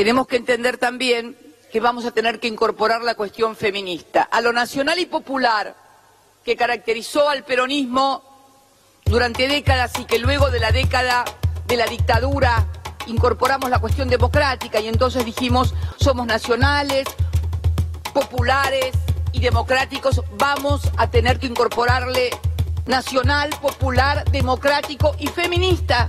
tenemos que entender también que vamos a tener que incorporar la cuestión feminista. A lo nacional y popular que caracterizó al peronismo durante décadas y que luego de la década de la dictadura incorporamos la cuestión democrática y entonces dijimos somos nacionales, populares y democráticos, vamos a tener que incorporarle nacional, popular, democrático y feminista.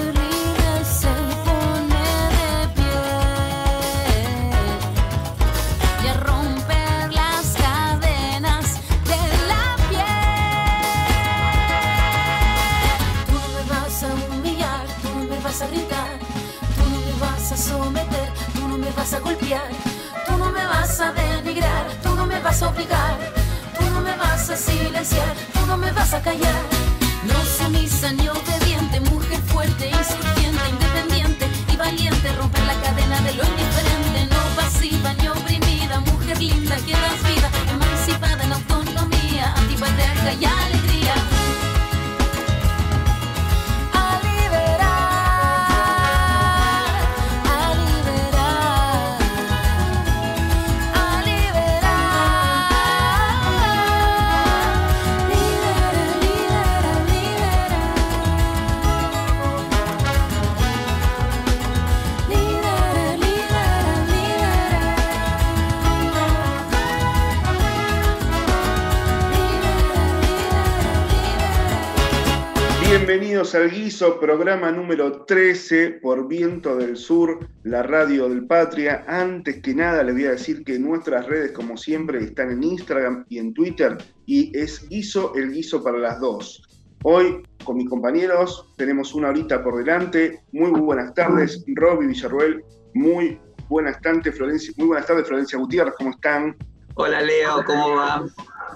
Programa número 13 por Viento del Sur, la radio del Patria. Antes que nada, les voy a decir que nuestras redes, como siempre, están en Instagram y en Twitter y es Guiso, el Guiso para las dos. Hoy, con mis compañeros, tenemos una horita por delante. Muy, buenas tardes, Roby Villarruel. Muy buenas tardes, Florencia. Muy buenas tardes, Florencia Gutiérrez. ¿Cómo están? Hola, Leo. ¿Cómo va?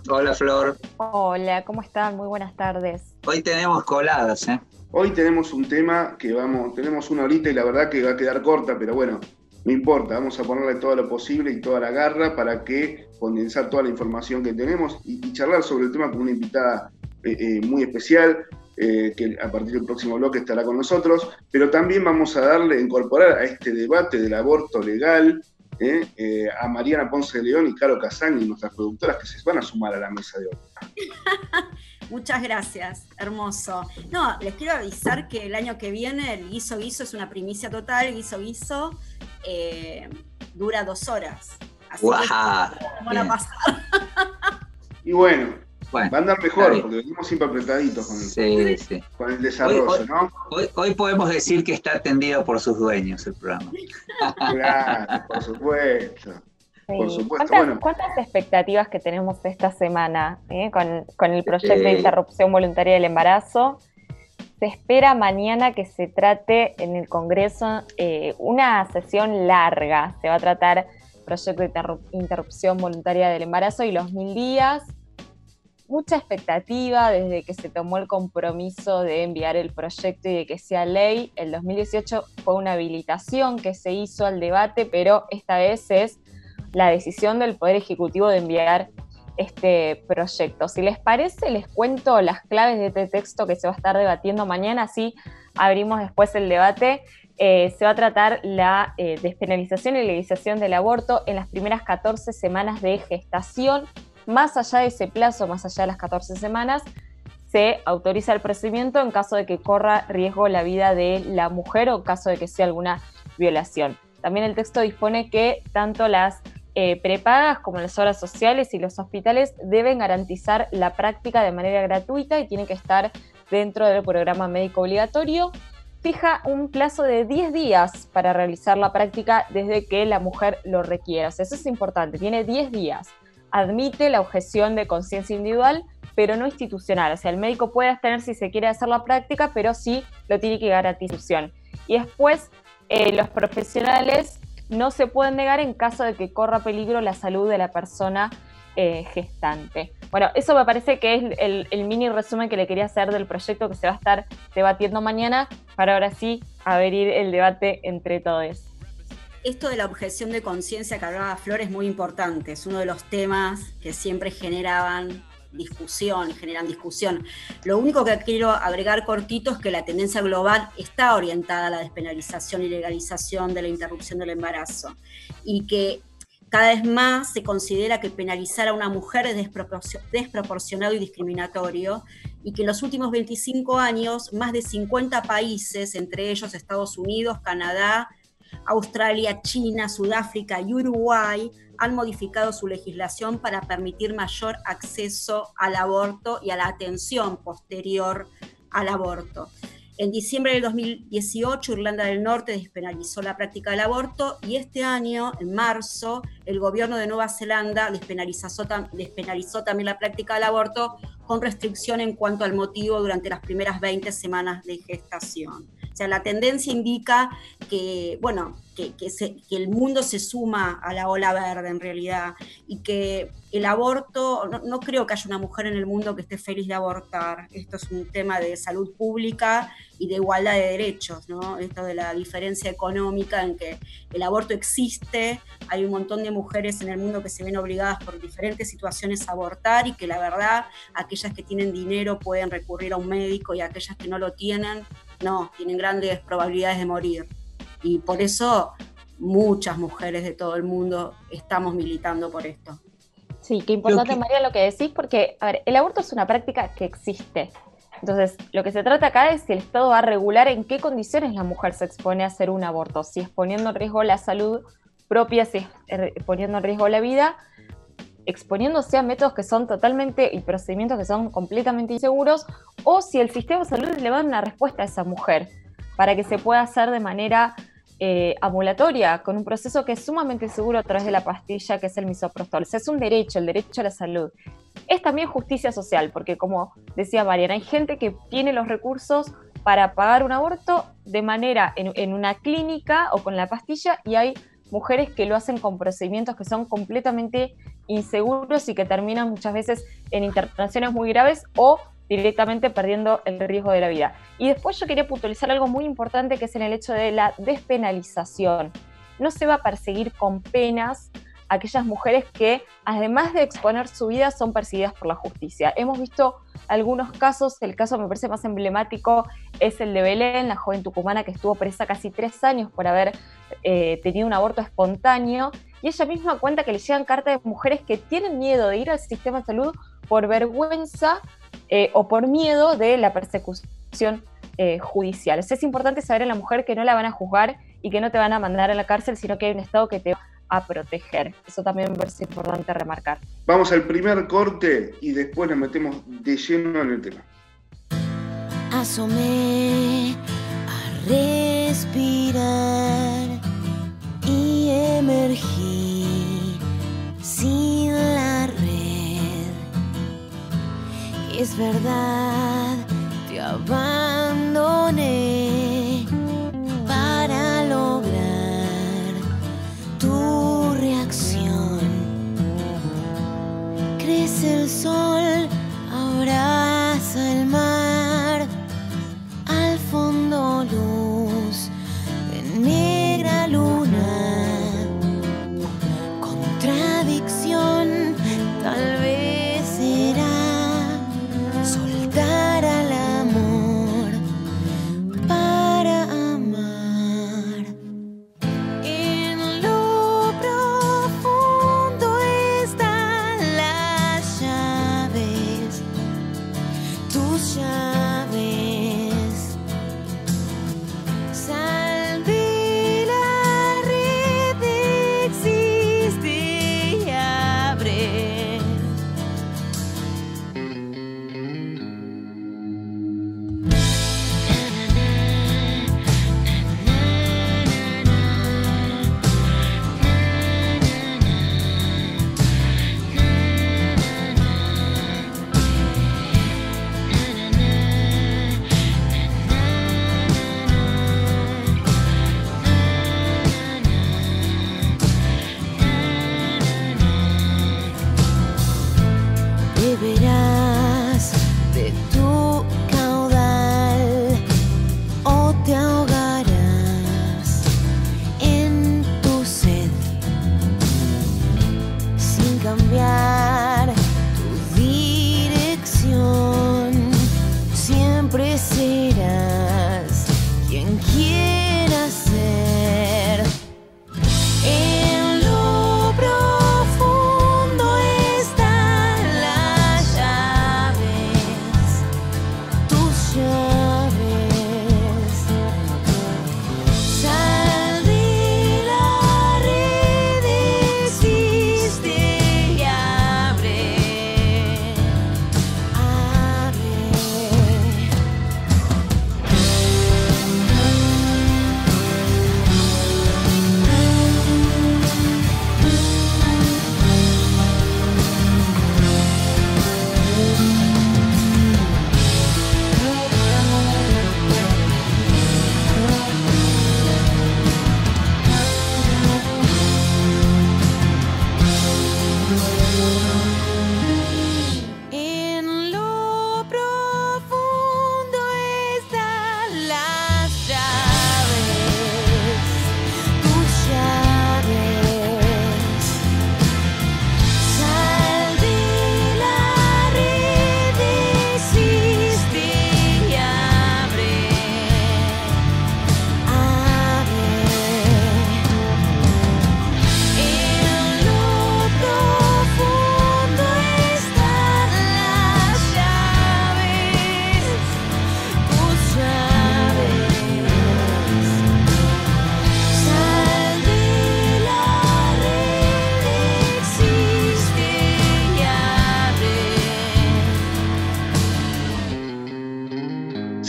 Hola, Flor. Hola, ¿cómo están? Muy buenas tardes. Hoy tenemos coladas, ¿eh? Hoy tenemos un tema que vamos, tenemos una horita y la verdad que va a quedar corta, pero bueno, no importa, vamos a ponerle todo lo posible y toda la garra para que condensar toda la información que tenemos y, charlar sobre el tema con una invitada eh, eh, muy especial. Eh, que a partir del próximo bloque estará con nosotros, pero también vamos a darle, incorporar a este debate del aborto legal, a Mariana Ponce de León y Caro Casani, nuestras productoras, que se van a sumar a la mesa de hoy. Muchas gracias, hermoso. No, les quiero avisar que el año que viene el guiso guiso es una primicia total, guiso guiso eh, dura dos horas. Así que van a pasar. Y bueno, Va a andar mejor, porque venimos siempre apretaditos con, con el desarrollo, hoy, ¿no? Hoy, podemos decir que está atendido por sus dueños el programa. claro, por supuesto. Por supuesto. ¿Cuántas, expectativas que tenemos esta semana eh, con, el proyecto de interrupción voluntaria del embarazo? Se espera mañana que se trate en el Congreso eh, una sesión larga. Se va a tratar proyecto de interrupción voluntaria del embarazo y los mil días. Mucha expectativa desde que se tomó el compromiso de enviar el proyecto y de que sea ley. El 2018 fue una habilitación que se hizo al debate, pero esta vez es la decisión del Poder Ejecutivo de enviar este proyecto. Si les parece, les cuento las claves de este texto que se va a estar debatiendo mañana, así abrimos después el debate. Eh, se va a tratar la eh, despenalización y legalización del aborto en las primeras 14 semanas de gestación. Más allá de ese plazo, más allá de las 14 semanas, se autoriza el procedimiento en caso de que corra riesgo la vida de la mujer o en caso de que sea alguna violación. También el texto dispone que tanto las eh, prepagas como las obras sociales y los hospitales deben garantizar la práctica de manera gratuita y tiene que estar dentro del programa médico obligatorio fija un plazo de 10 días para realizar la práctica desde que la mujer lo requiera. eso es importante, tiene 10 días. Admite la objeción de conciencia individual, pero no institucional. O sea, el médico puede abstener si se quiere hacer la práctica, pero sí lo tiene que garantizar. Y después, eh, los profesionales no se pueden negar en caso de que corra peligro la salud de la persona eh, gestante. Bueno, eso me parece que es el, mini resumen que le quería hacer del proyecto que se va a estar debatiendo mañana, para ahora sí abrir el debate entre todos. Esto de la objeción de conciencia que hablaba Flor es muy importante, es uno de los temas que siempre generaban discusión, generan discusión. Lo único que quiero agregar cortito es que la tendencia global está orientada a la despenalización y legalización de la interrupción del embarazo y que cada vez más se considera que penalizar a una mujer es desproporcionado y discriminatorio y que en los últimos 25 años más de 50 países, entre ellos Estados Unidos, Canadá, Australia, China, Sudáfrica y Uruguay, han modificado su legislación para permitir mayor acceso al aborto y a la atención posterior al aborto. En diciembre del 2018, Irlanda del Norte despenalizó la práctica del aborto y este año, en marzo, el gobierno de Nueva Zelanda despenalizó, despenalizó también la práctica del aborto con restricción en cuanto al motivo durante las primeras 20 semanas de gestación. O sea, la tendencia indica que, bueno, que, el mundo se suma a la ola verde en realidad y que el aborto, no, creo que haya una mujer en el mundo que esté feliz de abortar. Esto es un tema de salud pública y de igualdad de derechos, ¿no? Esto de la diferencia económica en que el aborto existe, hay un montón de mujeres en el mundo que se ven obligadas por diferentes situaciones a abortar y que la verdad aquellas que tienen dinero pueden recurrir a un médico y aquellas que no lo tienen no, tienen grandes probabilidades de morir. Y por eso muchas mujeres de todo el mundo estamos militando por esto. Sí, qué importante, María, lo que decís, porque, a ver, el aborto es una práctica que existe. Entonces, lo que se trata acá es si el Estado va a regular en qué condiciones la mujer se expone a hacer un aborto, si es poniendo en riesgo la salud propia, si es eh, poniendo en riesgo la vida, exponiéndose a métodos que son totalmente y procedimientos que son completamente inseguros, o si el sistema de salud le va a dar una respuesta a esa mujer para que se pueda hacer de manera eh, ambulatoria, con un proceso que es sumamente seguro a través de la pastilla que es el misoprostol. es un derecho, el derecho a la salud. Es también justicia social, porque como decía Mariana, hay gente que tiene los recursos para pagar un aborto de manera en una clínica o con la pastilla y hay mujeres que lo hacen con procedimientos que son completamente inseguros y que terminan muchas veces en internaciones muy graves o directamente perdiendo el riesgo de la vida. Y después yo quería puntualizar algo muy importante que es en el hecho de la despenalización. No se va a perseguir con penas aquellas mujeres que, además de exponer su vida, son perseguidas por la justicia. Hemos visto algunos casos, el caso me parece más emblemático es el de Belén, la joven tucumana que estuvo presa casi tres años por haber eh, tenido un aborto espontáneo, y ella misma cuenta que le llegan cartas de mujeres que tienen miedo de ir al sistema de salud por vergüenza eh, o por miedo de la persecución eh, judicial. es importante saber a la mujer que no la van a juzgar y que no te van a mandar a la cárcel, sino que hay un Estado que te va a proteger. Eso también me parece importante remarcar. Vamos al primer corte y después nos metemos de lleno en el tema. Asomé a respirar sumergí sin la red. Es verdad, te abandoné para lograr tu reacción. Crece el sol ahora.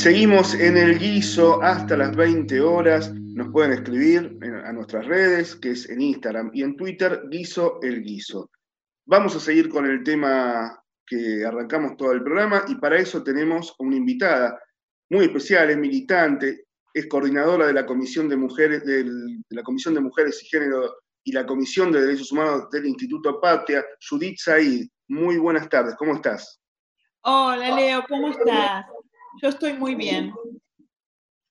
Seguimos en el guiso hasta las 20 horas. Nos pueden escribir a nuestras redes, que es en Instagram y en Twitter, guiso el guiso. Vamos a seguir con el tema que arrancamos todo el programa y para eso tenemos una invitada muy especial, es militante, es coordinadora de la Comisión de Mujeres, de la Comisión de Mujeres y Género y la Comisión de Derechos Humanos del Instituto Patria, Judith Said. Muy buenas tardes, ¿cómo estás? Hola Leo, ¿cómo estás? Yo estoy muy bien.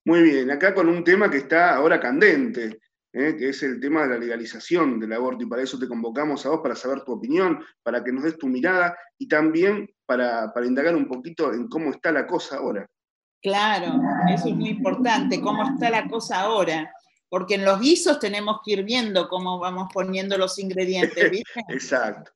Muy bien, acá con un tema que está ahora candente, ¿eh? que es el tema de la legalización del aborto, y para eso te convocamos a vos para saber tu opinión, para que nos des tu mirada y también para, para indagar un poquito en cómo está la cosa ahora. Claro, eso es muy importante, cómo está la cosa ahora. Porque en los guisos tenemos que ir viendo cómo vamos poniendo los ingredientes, ¿viste? Exacto.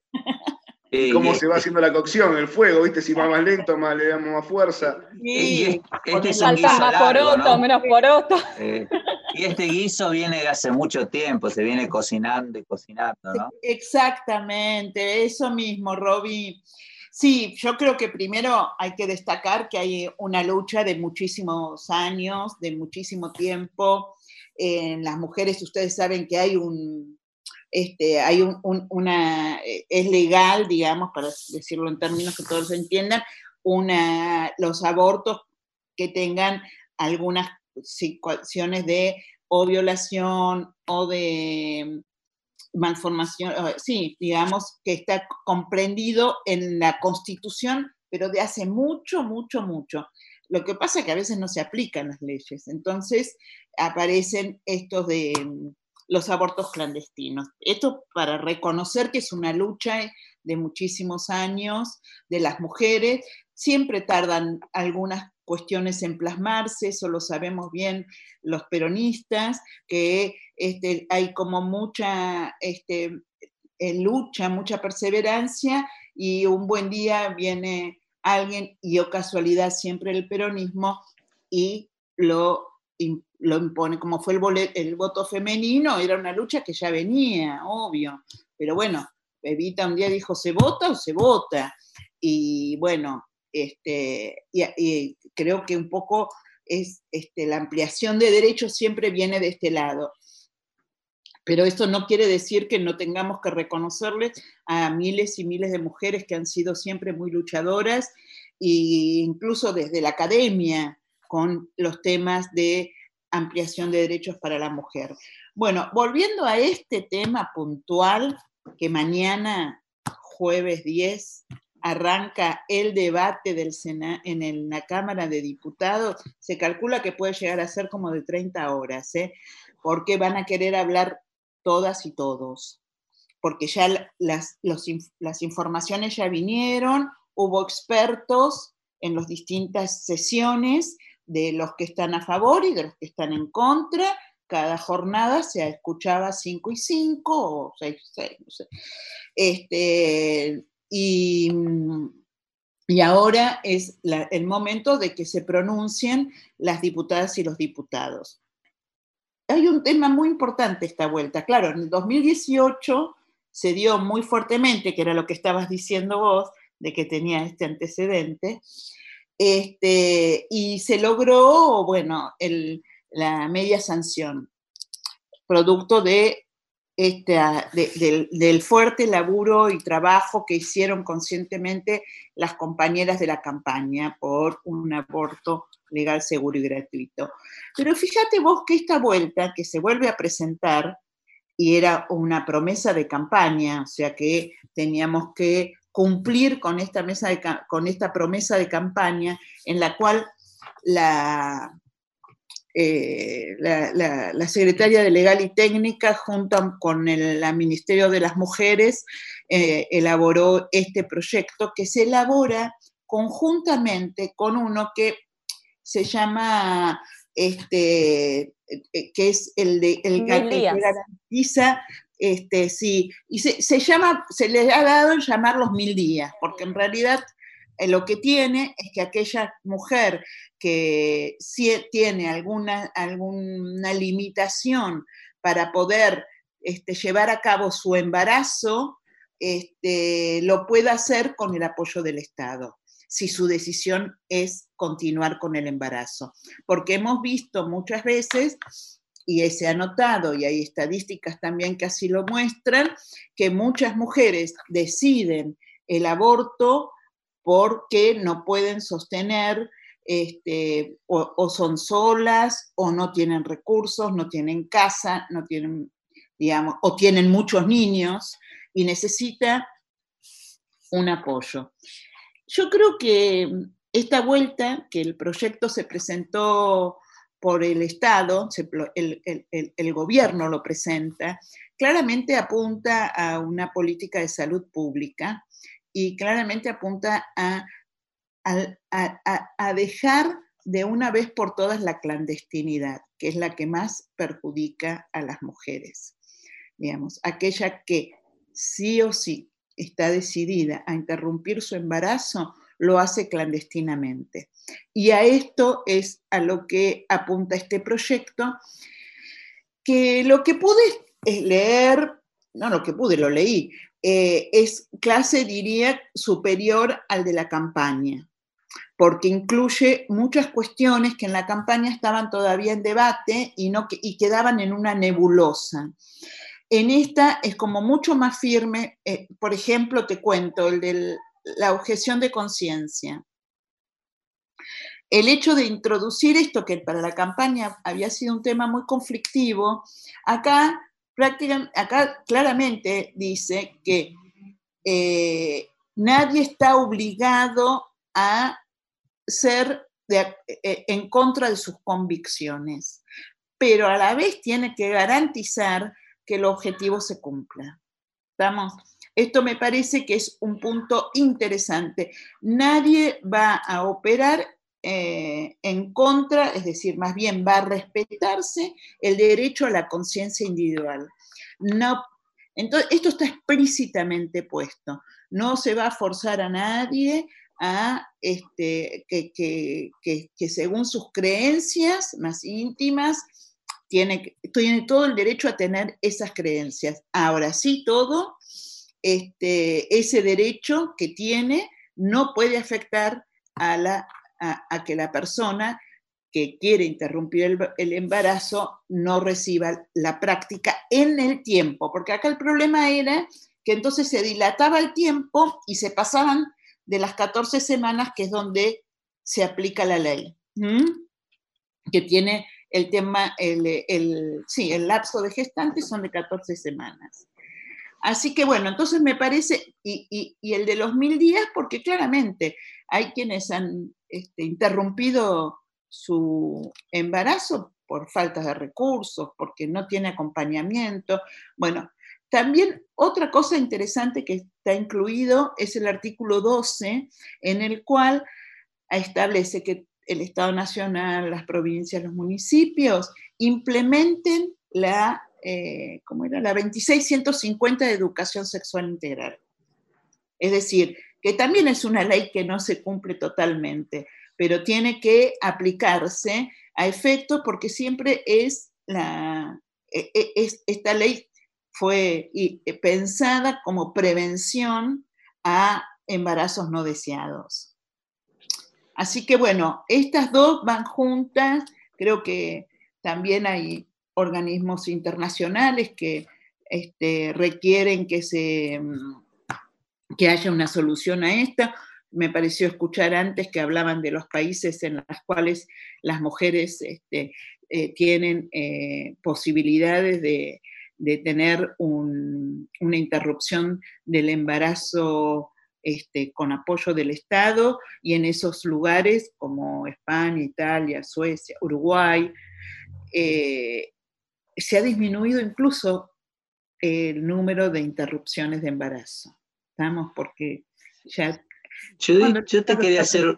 Eh, Cómo se va haciendo la cocción, el fuego, ¿viste? Si va más lento, más le damos más fuerza. y este es un Falta guiso más largo, poroto, ¿no? menos poroto. Eh, y este guiso viene de hace mucho tiempo, se viene cocinando y cocinando, ¿no? exactamente, eso mismo, Roby. Sí, yo creo que primero hay que destacar que hay una lucha de muchísimos años, de muchísimo tiempo. En las mujeres, ustedes saben que hay un, este, hay un- un- una, eh, es legal, digamos, para decirlo en términos que todos entiendan, los abortos que tengan algunas situaciones de o violación o de malformación, eh, sí, digamos que está comprendido en la Constitución, pero de hace mucho, mucho, mucho. Lo que pasa es que a veces no se aplican las leyes, entonces aparecen estos de mm, los abortos clandestinos. Esto para reconocer que es una lucha de muchísimos años de las mujeres, siempre tardan algunas cuestiones en plasmarse, eso lo sabemos bien los peronistas, que este, hay como mucha este, lucha, mucha perseverancia y un buen día viene alguien, y o casualidad siempre el peronismo, y lo, lo impone, como fue el, voto femenino, era una lucha que ya venía, obvio, pero bueno, Evita un día dijo, ¿se vota o se vota? Y bueno, este, y creo que un poco es este, la ampliación de derechos siempre viene de este lado. Pero esto no quiere decir que no tengamos que reconocerles a miles y miles de mujeres que han sido siempre muy luchadoras e incluso desde la academia con los temas de ampliación de derechos para la mujer. Bueno, volviendo a este tema puntual, que mañana, jueves 10, arranca el debate del Sena en la Cámara de Diputados, se calcula que puede llegar a ser como de 30 horas, ¿eh? porque van a querer hablar todas y todos, porque ya la- las, las informaciones ya vinieron, hubo expertos en las distintas sesiones de los que están a favor y de los que están en contra. Cada jornada se escuchaba 5 y 5 o 6 y 6, no sé. Este, y, y ahora es el momento de que se pronuncien las diputadas y los diputados. Hay un tema muy importante esta vuelta. Claro, en el 2018 se dio muy fuertemente, que era lo que estabas diciendo vos, de que tenía este antecedente, este, y se logró, bueno, la media sanción, producto de de- del, del fuerte laburo y trabajo que hicieron conscientemente las compañeras de la campaña por un aborto legal, seguro y gratuito. Pero fíjate vos que esta vuelta que se vuelve a presentar, y era una promesa de campaña, o sea que teníamos que cumplir con esta, mesa de con esta promesa de campaña en la cual la, eh, la, la- la secretaria de Legal y Técnica, junto con el la Ministerio de las Mujeres, eh, elaboró este proyecto que se elabora conjuntamente con uno que se llama, este, eh, que es el, de, el, que días. garantiza, este, sí, y se, se llama, se le ha dado en llamar los mil días, porque en realidad eh, lo que tiene es que aquella mujer que sí tiene alguna, alguna limitación para poder este, llevar a cabo su embarazo, este, lo pueda hacer con el apoyo del Estado, si su decisión es continuar con el embarazo. Porque hemos visto muchas veces, y se ha notado, y hay estadísticas también que así lo muestran, que muchas mujeres deciden el aborto porque no pueden sostener este, o, o, son solas, o no tienen recursos, no tienen casa, no tienen, digamos, o tienen muchos niños y necesita un apoyo. Yo creo que esta vuelta, que el proyecto se presentó por el Estado, el, gobierno lo presenta, claramente apunta a una política de salud pública y claramente apunta a, a, dejar de una vez por todas la clandestinidad, que es la que más perjudica a las mujeres. Digamos, aquella que sí o sí está decidida a interrumpir su embarazo, lo hace clandestinamente. Y a esto es a lo que apunta este proyecto, que lo que pude leer, no lo que pude, lo leí, eh, es clase, diría, superior al de la campaña, porque incluye muchas cuestiones que en la campaña estaban todavía en debate y, no, y quedaban en una nebulosa. En esta es como mucho más firme, eh, por ejemplo, te cuento, el de la objeción de conciencia. El hecho de introducir esto, que para la campaña había sido un tema muy conflictivo, acá acá claramente dice que eh, nadie está obligado a ser de- eh, en contra de sus convicciones, pero a la vez tiene que garantizar que el objetivo se cumpla. ¿Estamos? Esto me parece que es un punto interesante. Nadie va a operar eh, en contra, es decir, más bien va a respetarse el derecho a la conciencia individual. No, entonces, esto está explícitamente puesto. No se va a forzar a nadie a este, que, que- que- según sus creencias más íntimas tiene, tiene todo el derecho a tener esas creencias. Ahora sí, todo este, ese derecho que tiene no puede afectar a, la, a, que la persona que quiere interrumpir el, el embarazo no reciba la práctica en el tiempo, porque acá el problema era que entonces se dilataba el tiempo y se pasaban de las 14 semanas, que es donde se aplica la ley, que tiene el tema, el, el- sí, el lapso de gestantes son de 14 semanas. Así que bueno, entonces me parece, y, el de los mil días, porque claramente hay quienes han este, interrumpido su embarazo por falta de recursos, porque no tiene acompañamiento. Bueno, también otra cosa interesante que está incluido es el artículo 12, en el cual establece que el Estado Nacional, las provincias, los municipios implementen la, eh, ¿cómo era? la 2650 de educación sexual integral. Es decir, que también es una ley que no se cumple totalmente, pero tiene que aplicarse a efecto porque siempre es la, e- e- es- esta ley fue eh, pensada como prevención a embarazos no deseados. Así que bueno, estas dos van juntas, creo que también hay organismos internacionales que este, requieren que, se, que haya una solución a esta. Me pareció escuchar antes que hablaban de los países en los cuales las mujeres este, eh, tienen eh, posibilidades de, de tener un- una interrupción del embarazo este, con apoyo del Estado y en esos lugares como España, Italia, Suecia, Uruguay, eh, se ha disminuido incluso el número de interrupciones de embarazo. ¿Estamos? Porque ya... Judith, yo te quería hacer,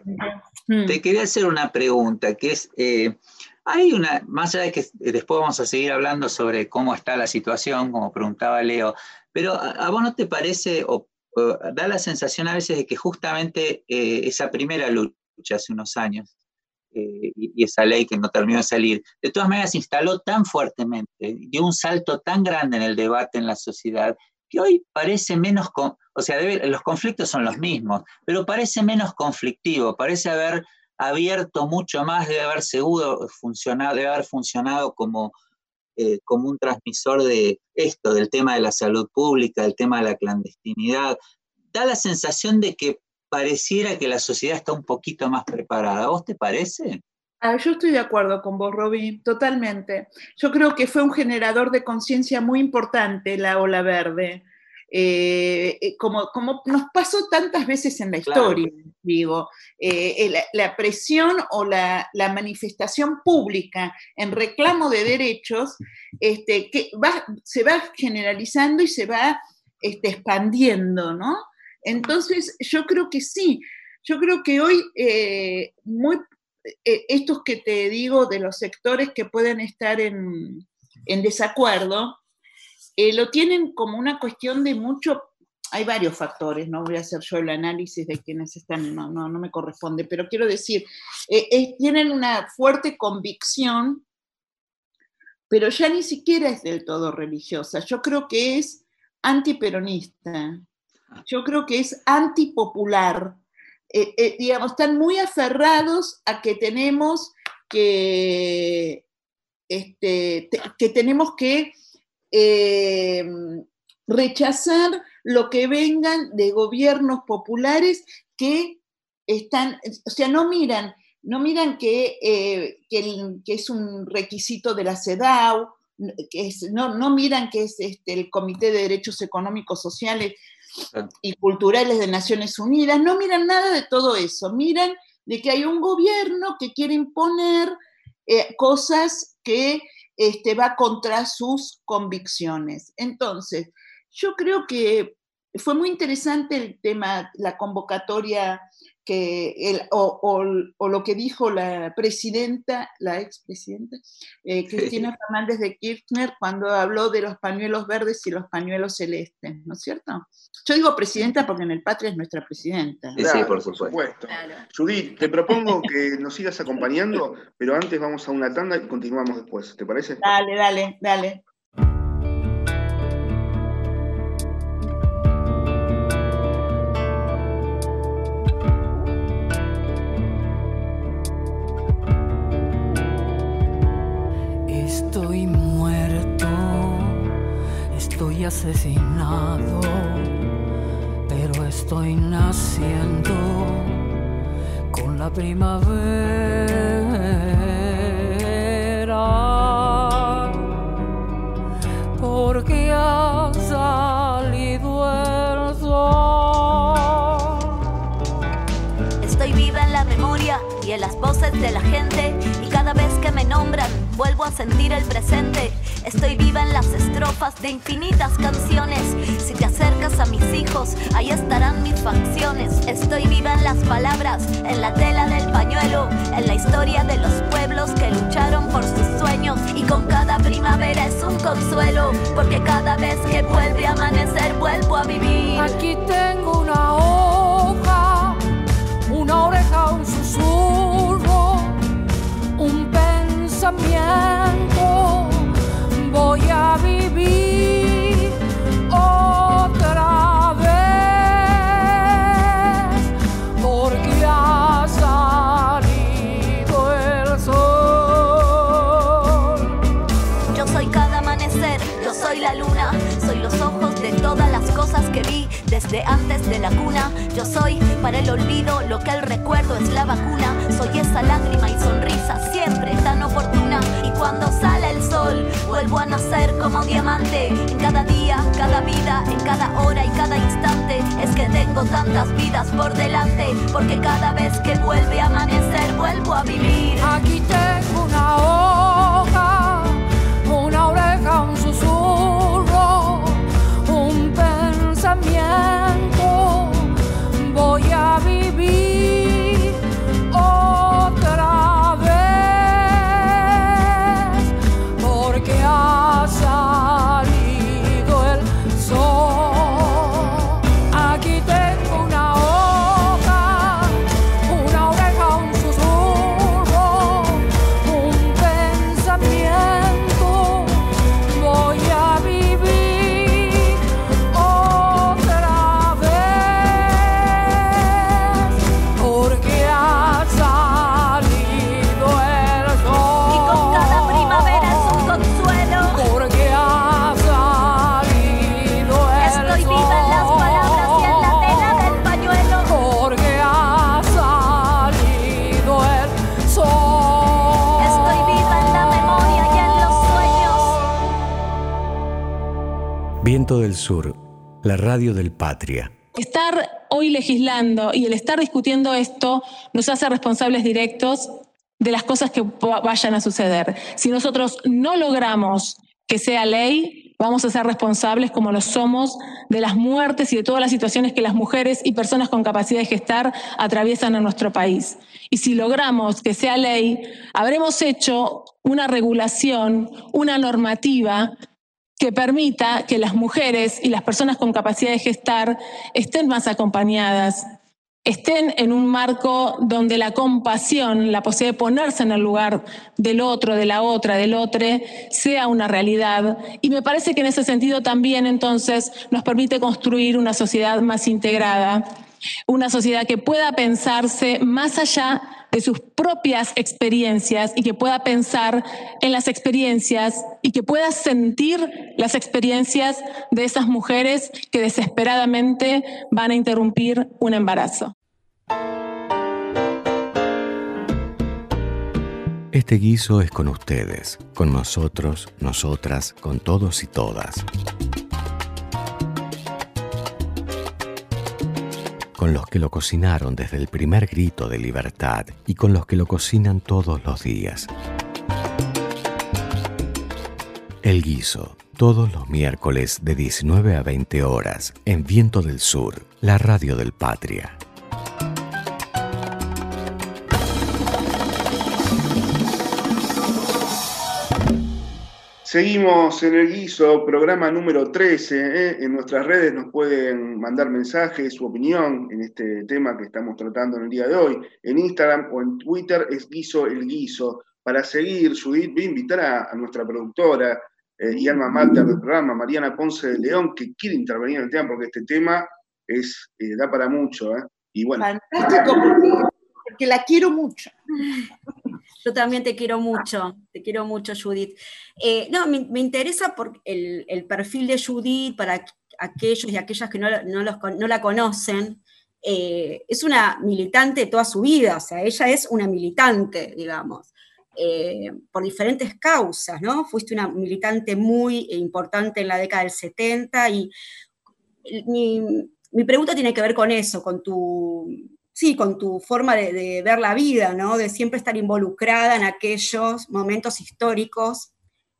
Mm. te quería hacer una pregunta, que es, eh, hay una, más allá de que después vamos a seguir hablando sobre cómo está la situación, como preguntaba Leo, pero ¿a, a vos no te parece, o, o da la sensación a veces de que justamente eh, esa primera lucha hace unos años, eh, y, esa ley que no terminó de salir, de todas maneras se instaló tan fuertemente, dio un salto tan grande en el debate en la sociedad, que hoy parece menos, con- o sea, los conflictos son los mismos, pero parece menos conflictivo, parece haber abierto mucho más, debe haber seguro funcionado, haber funcionado como, eh, como un transmisor de esto, del tema de la salud pública, del tema de la clandestinidad. Da la sensación de que pareciera que la sociedad está un poquito más preparada. ¿A vos te parece? Ah, yo estoy de acuerdo con vos, Robin, totalmente. Yo creo que fue un generador de conciencia muy importante la ola verde. Eh, eh, como, como nos pasó tantas veces en la Claro. historia, digo, eh, eh, la, la presión o la, la manifestación pública en reclamo de derechos este, que va- se va generalizando y se va este, expandiendo, ¿no? Entonces, yo creo que sí, yo creo que hoy eh, eh, estos que te digo de los sectores que pueden estar en, desacuerdo, eh, lo tienen como una cuestión de mucho, hay varios factores, no voy a hacer yo el análisis de quienes están, no, no, me corresponde, pero quiero decir, tienen una fuerte convicción, pero ya ni siquiera es del todo religiosa, yo creo que es antiperonista, yo creo que es antipopular, eh, eh, digamos, están muy aferrados a que tenemos que, este, te- que tenemos que eh, rechazar lo que vengan de gobiernos populares que están, o sea, no miran, no miran que, que es un requisito de la CEDAW, que es- no, no miran que es este, el Comité de Derechos Económicos, Sociales y Culturales de Naciones Unidas, no miran nada de todo eso, miran de que hay un gobierno que quiere imponer eh, cosas que este, va contra sus convicciones. Entonces, yo creo que fue muy interesante el tema, la convocatoria que el- o, o- o lo que dijo la presidenta, la expresidenta, eh, Cristina Fernández de Kirchner, cuando habló de los pañuelos verdes y los pañuelos celestes, ¿no es cierto? Yo digo presidenta porque en el Patria es nuestra presidenta. Sí, sí, Claro, por supuesto. Claro. Judith, te propongo que nos sigas acompañando, pero antes vamos a una tanda y continuamos después. ¿Te parece? Dale, dale, dale. Asesinado, pero estoy naciendo con la primavera. Porque ha salido el. Estoy viva en la memoria y en las voces de la gente y cada vez que me nombran vuelvo a sentir el presente. Estoy viva en las estrofas de infinitas canciones. Si te acercas a mis hijos, ahí estarán mis facciones. Estoy viva en las palabras, en la tela del pañuelo, en la historia de los pueblos que lucharon por sus sueños. Y con cada primavera es un consuelo, porque cada vez que vuelve a amanecer vuelvo a vivir. Aquí tengo una hoja, una oreja, un susurro, un pensamiento. Voy a vivir otra vez porque ha salido el sol. Yo soy cada amanecer, yo soy la luna, soy los ojos de todas las cosas que vi desde antes de la cuna. Yo soy para el olvido lo que el recuerdo es la vacuna. Soy esa lágrima y sonrisa siempre tan oportuna. Y cuando sale vuelvo a nacer como diamante. En cada día, cada vida, en cada hora y cada instante. Es que tengo tantas vidas por delante, porque cada vez que vuelve a amanecer, vuelvo a vivir. Aquí tengo una hoja, una oreja, un susurro, un pensamiento. Voy a vivir Viento del Sur, la radio del Patria. Estar hoy legislando y el estar discutiendo esto nos hace responsables directos de las cosas que va- vayan a suceder. Si nosotros no logramos que sea ley, vamos a ser responsables como lo somos de las muertes y de todas las situaciones que las mujeres y personas con capacidad de gestar atraviesan en nuestro país. Y si logramos que sea ley, habremos hecho una regulación, una normativa que permita que las mujeres y las personas con capacidad de gestar estén más acompañadas, estén en un marco donde la compasión, la posibilidad de ponerse en el lugar del otro, de la otra, del otro, sea una realidad. Y me parece que en ese sentido también entonces nos permite construir una sociedad más integrada, una sociedad que pueda pensarse más allá de sus propias experiencias y que pueda pensar en las experiencias y que pueda sentir las experiencias de esas mujeres que desesperadamente van a interrumpir un embarazo. Este guiso es con ustedes, con nosotros, nosotras, con todos y todas. Con los que lo cocinaron desde el primer grito de libertad y con los que lo cocinan todos los días. El guiso, todos los miércoles de 19 a 20 horas en Viento del Sur, la radio del Patria. Seguimos en el guiso, programa número 13. ¿eh? En nuestras redes nos pueden mandar mensajes, su opinión en este tema que estamos tratando en el día de hoy. En Instagram o en Twitter es guiso el guiso. Para seguir, Judith, voy a invitar a, nuestra productora eh, y alma mater del programa, Mariana Ponce de León, que quiere intervenir en el tema porque este tema es, eh, da para mucho. ¿eh? Y bueno. Fantástico, porque la quiero mucho. Yo también te quiero mucho, te quiero mucho, Judith. Eh, no, me, interesa el, perfil de Judith para aquellos y aquellas que no, la conocen. Eh, es una militante toda su vida, o sea, ella es una militante, digamos, eh, por diferentes causas, ¿no? Fuiste una militante muy importante en la década del 70 y mi pregunta tiene que ver con eso, con tu sí, con tu forma de, ver la vida, ¿no? De siempre estar involucrada en aquellos momentos históricos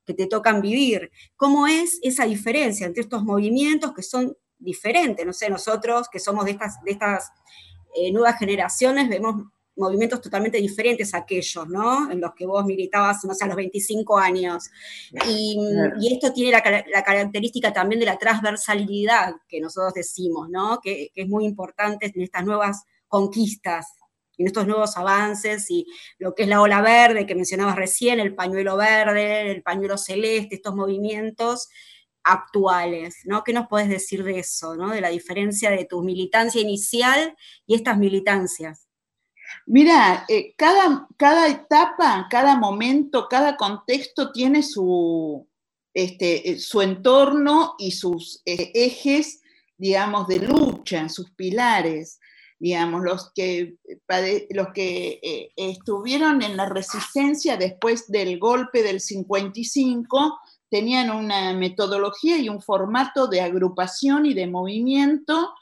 que te tocan vivir. ¿Cómo es esa diferencia entre estos movimientos que son diferentes? No sé, nosotros que somos de estas, de estas eh, nuevas generaciones vemos movimientos totalmente diferentes a aquellos, ¿no? En los que vos militabas, no sé, a los 25 años. Y, esto tiene la, característica también de la transversalidad que nosotros decimos, ¿no? Que, que es muy importante en estas nuevas conquistas, en estos nuevos avances y lo que es la ola verde que mencionabas recién, el pañuelo verde, el pañuelo celeste, estos movimientos actuales, ¿no? ¿Qué nos puedes decir de eso, ¿no? De la diferencia de tu militancia inicial y estas militancias. Mira, eh, cada, cada, etapa, cada momento, cada contexto tiene su, este, eh, su entorno y sus eh, ejes, digamos, de lucha, sus pilares digamos, los que, los que eh, estuvieron en la resistencia después del golpe del 55 tenían una metodología y un formato de agrupación y de movimiento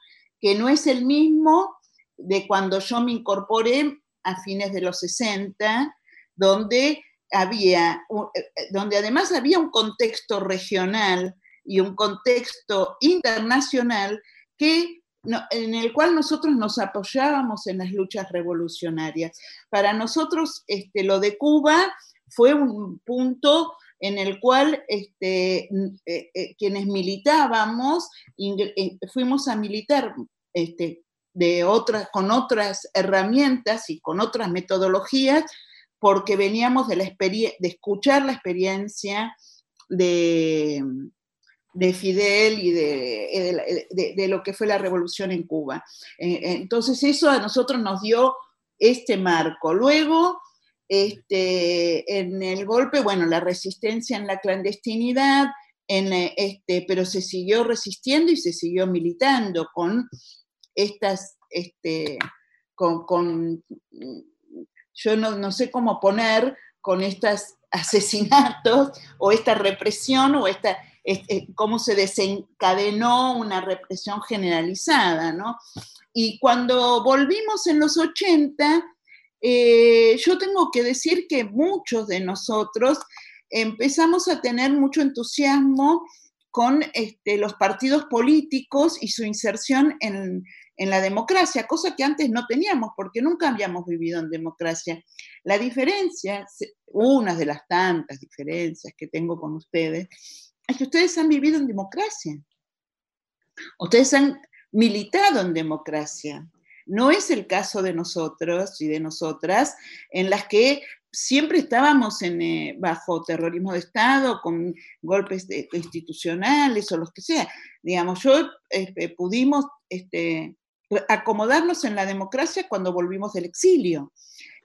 que no es el mismo de cuando yo me incorporé a fines de los 60, donde había, eh, donde además había un contexto regional y un contexto internacional que en el cual nosotros nos apoyábamos en las luchas revolucionarias. Para nosotros este, lo de Cuba fue un punto en el cual este, eh, eh, quienes militábamos eh, fuimos a militar este, de otras, con otras herramientas y con otras metodologías porque veníamos de, la de escuchar la experiencia de, de Fidel y eh, de, lo que fue la revolución en Cuba. Eh, entonces eso a nosotros nos dio este marco. Luego, este, en el golpe, bueno, la resistencia en la clandestinidad, en eh, este, pero se siguió resistiendo y se siguió militando con estas, este, con, yo no, no sé cómo poner con estos asesinatos o esta represión o esta cómo se desencadenó una represión generalizada, ¿no? Y cuando volvimos en los 80, eh, yo tengo que decir que muchos de nosotros empezamos a tener mucho entusiasmo con este, los partidos políticos y su inserción en, en, la democracia, cosa que antes no teníamos porque nunca habíamos vivido en democracia. La diferencia, una de las tantas diferencias que tengo con ustedes, es que ustedes han vivido en democracia. Ustedes han militado en democracia. No es el caso de nosotros y de nosotras, en las que siempre estábamos eh, bajo terrorismo de Estado, con golpes institucionales o los que sea. Digamos, yo este, pudimos este, acomodarnos en la democracia cuando volvimos del exilio.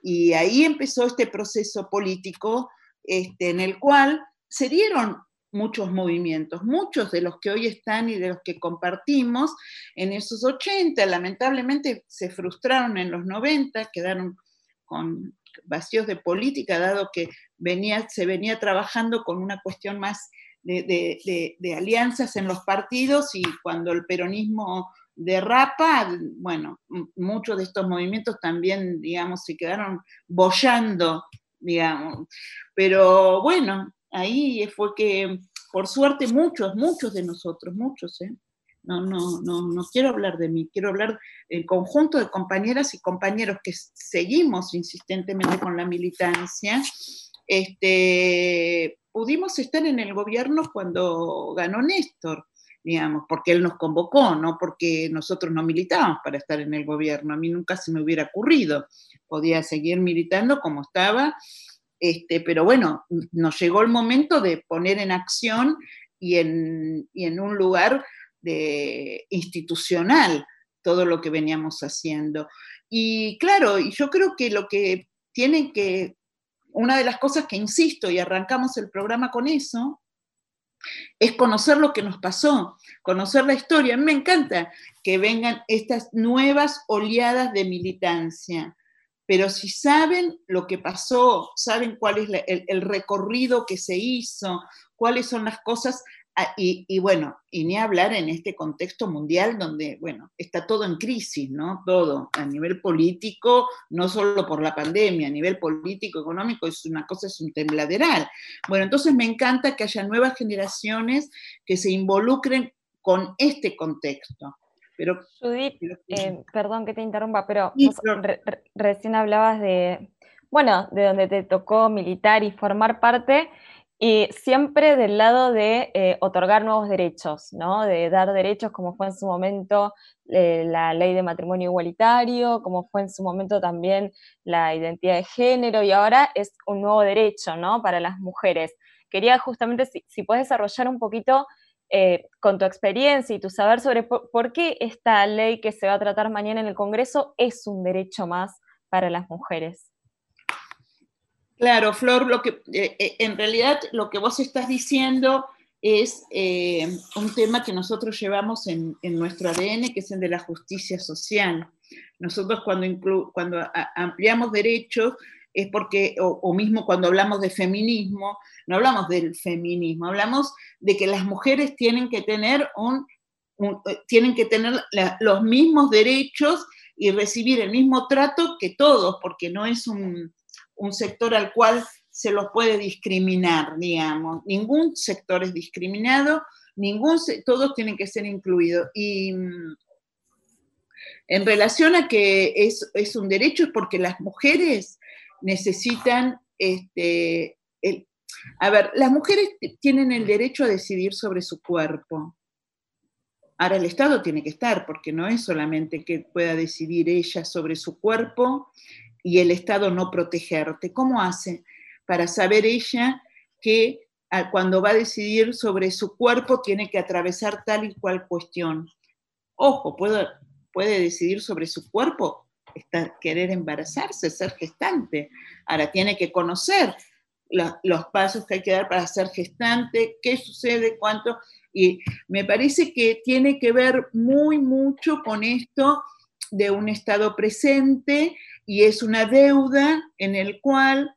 Y ahí empezó este proceso político este, en el cual se dieron muchos movimientos, muchos de los que hoy están y de los que compartimos en esos 80, lamentablemente se frustraron en los 90, quedaron con vacíos de política, dado que venía, se venía trabajando con una cuestión más de, alianzas en los partidos y cuando el peronismo derrapa, bueno, muchos de estos movimientos también, digamos, se quedaron bollando, digamos. Pero bueno, ahí fue que, por suerte, muchos, muchos de nosotros, muchos, ¿eh? no, no, no, no quiero hablar de mí, quiero hablar del conjunto de compañeras y compañeros que seguimos insistentemente con la militancia. Este, pudimos estar en el gobierno cuando ganó Néstor, digamos, porque él nos convocó, no porque nosotros no militábamos para estar en el gobierno. A mí nunca se me hubiera ocurrido. Podía seguir militando como estaba, este, pero bueno, nos llegó el momento de poner en acción y en, un lugar institucional todo lo que veníamos haciendo. Y claro, yo creo que lo que tiene que, una de las cosas que insisto, y arrancamos el programa con eso, es conocer lo que nos pasó, conocer la historia. A mí me encanta que vengan estas nuevas oleadas de militancia, pero si saben lo que pasó, saben cuál es el, recorrido que se hizo, cuáles son las cosas Ah, y, bueno, y ni hablar en este contexto mundial donde, bueno, está todo en crisis, ¿no? Todo, a nivel político, no solo por la pandemia, a nivel político, económico, es una cosa, es un tembladeral. Bueno, entonces me encanta que haya nuevas generaciones que se involucren con este contexto. Pero, Judith, eh, perdón que te interrumpa, pero, recién hablabas de, bueno, de donde te tocó militar y formar parte, y siempre del lado de eh, otorgar nuevos derechos, ¿no? De dar derechos como fue en su momento eh, la ley de matrimonio igualitario, como fue en su momento también la identidad de género, y ahora es un nuevo derecho, ¿no? Para las mujeres. Quería justamente si, puedes desarrollar un poquito eh, con tu experiencia y tu saber sobre por qué esta ley que se va a tratar mañana en el Congreso es un derecho más para las mujeres. Claro, Flor, lo que eh, eh, en realidad lo que vos estás diciendo es un tema que nosotros llevamos en, nuestro ADN, que es el de la justicia social. Nosotros cuando, cuando ampliamos derechos es porque, o, mismo cuando hablamos de feminismo, no hablamos del feminismo, hablamos de que las mujeres tienen que tener, un, tienen que tener los mismos derechos y recibir el mismo trato que todos, porque no es un, un sector al cual se los puede discriminar, digamos. Ningún sector es discriminado, ningún, todos tienen que ser incluidos. Y mm, en relación a que es, un derecho, es porque las mujeres necesitan, este, a ver, las mujeres tienen el derecho a decidir sobre su cuerpo. Ahora el Estado tiene que estar, porque no es solamente que pueda decidir ella sobre su cuerpo y el Estado no protegerte. ¿Cómo hace para saber ella que ah, cuando va a decidir sobre su cuerpo tiene que atravesar tal y cual cuestión? Ojo, puede, puede decidir sobre su cuerpo, querer embarazarse, ser gestante. Ahora tiene que conocer los pasos que hay que dar para ser gestante, qué sucede, cuánto. Y me parece que tiene que ver muy mucho con esto de un estado presente y es una deuda en el cual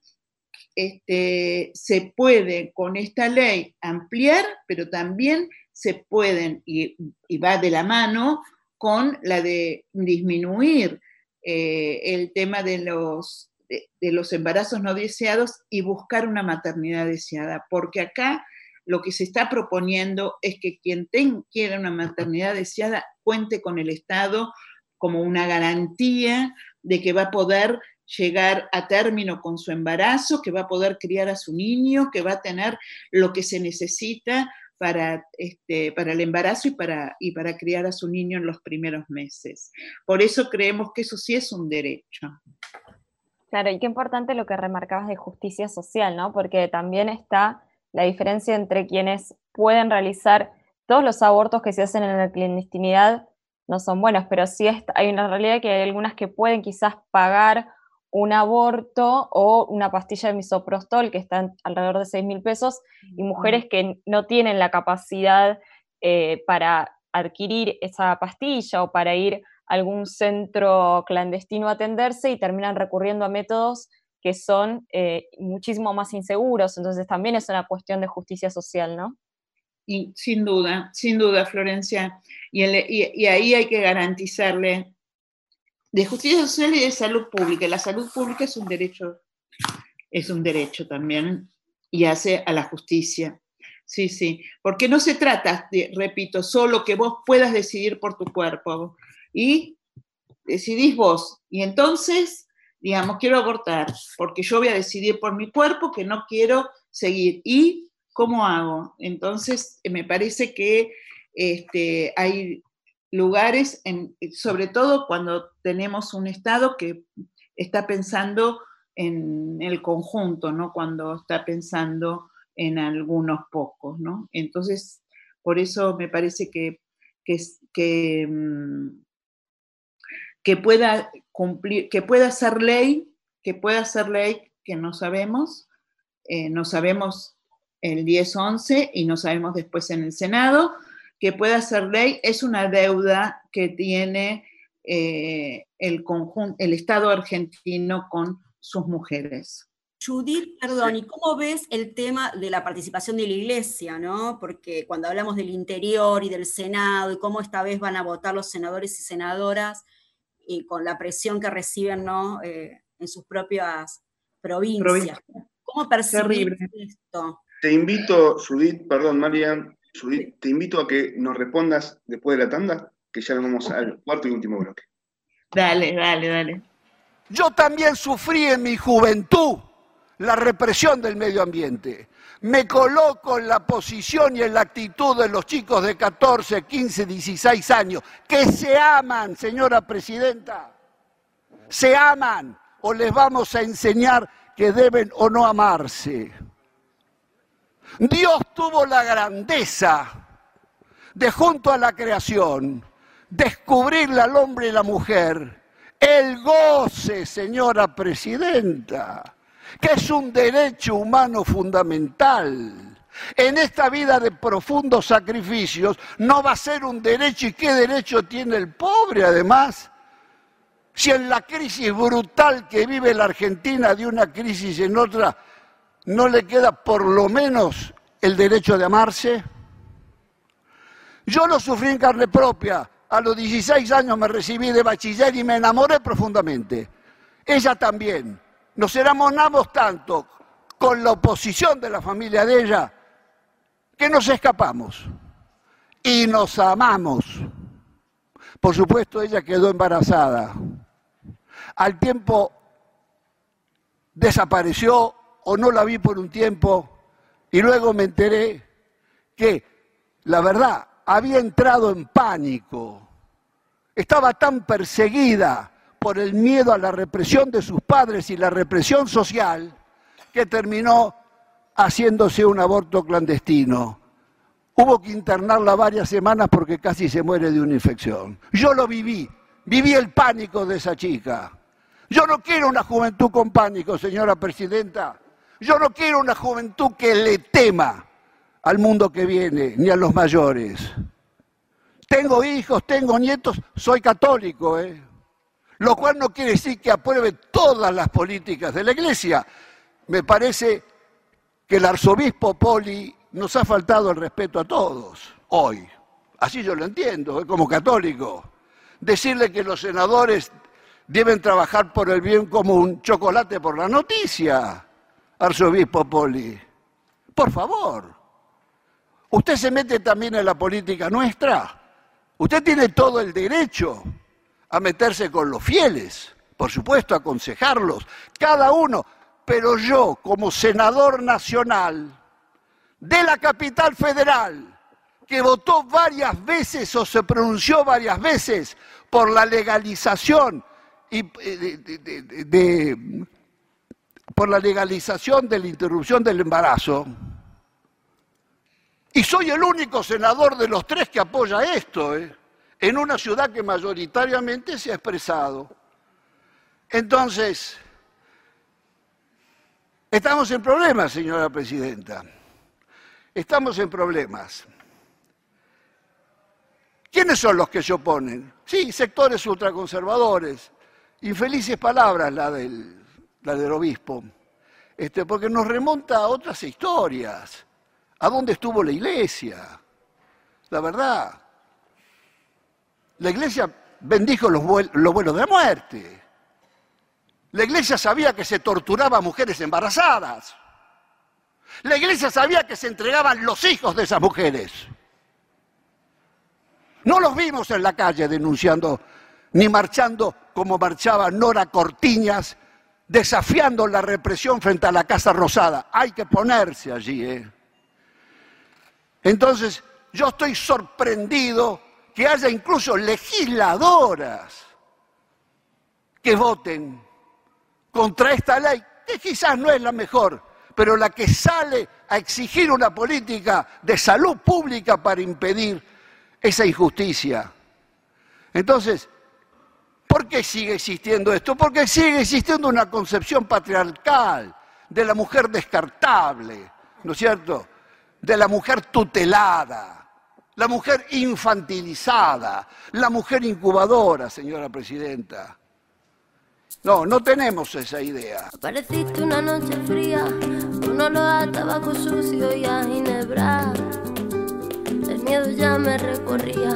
este, se puede con esta ley ampliar, pero también se pueden, y, va de la mano, con la de disminuir eh, el tema de los, de, los embarazos no deseados y buscar una maternidad deseada, porque acá lo que se está proponiendo es que quien ten, quiera una maternidad deseada cuente con el Estado como una garantía de que va a poder llegar a término con su embarazo, que va a poder criar a su niño, que va a tener lo que se necesita para, este, para el embarazo y para, y para criar a su niño en los primeros meses. Por eso creemos que eso sí es un derecho. Claro, y qué importante lo que remarcabas de justicia social, ¿no? Porque también está la diferencia entre quienes pueden realizar todos los abortos que se hacen en la clandestinidad no son buenos, pero sí hay una realidad que hay algunas que pueden quizás pagar un aborto o una pastilla de misoprostol que está alrededor de 6 mil pesos y mujeres que no tienen la capacidad eh, para adquirir esa pastilla o para ir algún centro clandestino a atenderse y terminan recurriendo a métodos que son eh, muchísimo más inseguros. Entonces también es una cuestión de justicia social, ¿no? Y sin duda, sin duda, Florencia. Y, y, ahí hay que garantizarle de justicia social y de salud pública. La salud pública es un derecho, es un derecho también y hace a la justicia. Sí, sí, porque no se trata, repito, solo que vos puedas decidir por tu cuerpo y decidís vos. Y entonces, digamos, quiero abortar, porque yo voy a decidir por mi cuerpo que no quiero seguir. ¿Y cómo hago? Entonces, me parece que este, hay lugares, en, sobre todo cuando tenemos un Estado que está pensando en el conjunto, ¿no? Cuando está pensando en algunos pocos, ¿no? Entonces, por eso me parece que, que, mm, que, pueda cumplir, que pueda ser ley, que pueda ser ley que no sabemos, eh, no sabemos el 10-11 y no sabemos después en el Senado, que pueda ser ley es una deuda que tiene eh, el, el Estado argentino con sus mujeres. Judith, perdón, ¿y cómo ves el tema de la participación de la iglesia, no? Porque cuando hablamos del interior y del Senado y cómo esta vez van a votar los senadores y senadoras y con la presión que reciben, ¿no? Eh, en sus propias provincias. ¿Cómo percibes esto? Te invito, Judith, perdón, Marian, Judith, te invito a que nos respondas después de la tanda, que ya nos vamos al cuarto y último bloque. Dale, dale, dale. Yo también sufrí en mi juventud la represión del medio ambiente. Me coloco en la posición y en la actitud de los chicos de 14, 15, 16 años, que se aman, señora presidenta. Se aman o les vamos a enseñar que deben o no amarse. Dios tuvo la grandeza de junto a la creación descubrirle al hombre y la mujer el goce, señora presidenta que es un derecho humano fundamental. En esta vida de profundos sacrificios no va a ser un derecho y qué derecho tiene el pobre además. Si en la crisis brutal que vive la Argentina de una crisis en otra no le queda por lo menos el derecho de amarse. Yo lo sufrí en carne propia. A los 16 años me recibí de bachiller y me enamoré profundamente. Ella también nos enamoramos tanto con la oposición de la familia de ella que nos escapamos y nos amamos. Por supuesto, ella quedó embarazada. Al tiempo desapareció o no la vi por un tiempo y luego me enteré que, la verdad, había entrado en pánico. Estaba tan perseguida por el miedo a la represión de sus padres y la represión social, que terminó haciéndose un aborto clandestino. Hubo que internarla varias semanas porque casi se muere de una infección. Yo lo viví, viví el pánico de esa chica. Yo no quiero una juventud con pánico, señora presidenta. Yo no quiero una juventud que le tema al mundo que viene, ni a los mayores. Tengo hijos, tengo nietos, soy católico, ¿eh? lo cual no quiere decir que apruebe todas las políticas de la Iglesia. Me parece que el arzobispo Poli nos ha faltado el respeto a todos hoy. Así yo lo entiendo, como católico. Decirle que los senadores deben trabajar por el bien como un chocolate por la noticia, arzobispo Poli. Por favor. Usted se mete también en la política nuestra. Usted tiene todo el derecho a meterse con los fieles, por supuesto, a aconsejarlos, cada uno. Pero yo, como senador nacional de la capital federal, que votó varias veces o se pronunció varias veces por la legalización y eh, por la legalización de la interrupción del embarazo. Y soy el único senador de los tres que apoya esto. ¿eh? en una ciudad que mayoritariamente se ha expresado. Entonces, estamos en problemas, señora presidenta. Estamos en problemas. ¿Quiénes son los que se oponen? Sí, sectores ultraconservadores. Infelices palabras la del, del obispo, este, porque nos remonta a otras historias. ¿A dónde estuvo la iglesia? La verdad. La iglesia bendijo los, los vuelos de la muerte. La iglesia sabía que se torturaba a mujeres embarazadas. La iglesia sabía que se entregaban los hijos de esas mujeres. No los vimos en la calle denunciando ni marchando como marchaba Nora Cortiñas, desafiando la represión frente a la Casa Rosada. Hay que ponerse allí. ¿eh? Entonces, yo estoy sorprendido que haya incluso legisladoras que voten contra esta ley, que quizás no es la mejor, pero la que sale a exigir una política de salud pública para impedir esa injusticia. Entonces, ¿por qué sigue existiendo esto? Porque sigue existiendo una concepción patriarcal de la mujer descartable, ¿no es cierto? De la mujer tutelada, la mujer infantilizada, la mujer incubadora, señora presidenta. No, no tenemos esa idea. Apareciste una noche fría, un olor a tabaco sucio y a ginebra miedo ya me recorría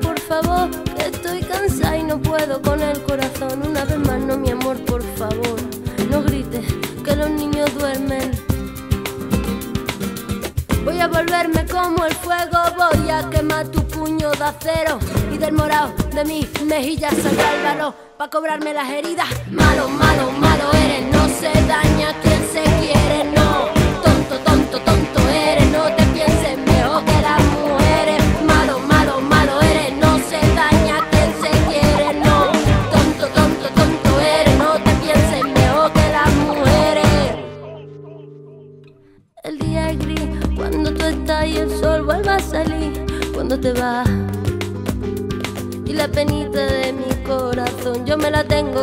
favor, que estoy cansada y no puedo con el corazón. Una vez más, no, mi amor, por favor, no grites que los niños duermen. Voy a volverme como el fuego, voy a quemar tu puño de acero y del morado de mis mejillas saldrá el valor para cobrarme las heridas. Malo, malo, malo eres, no se daña quien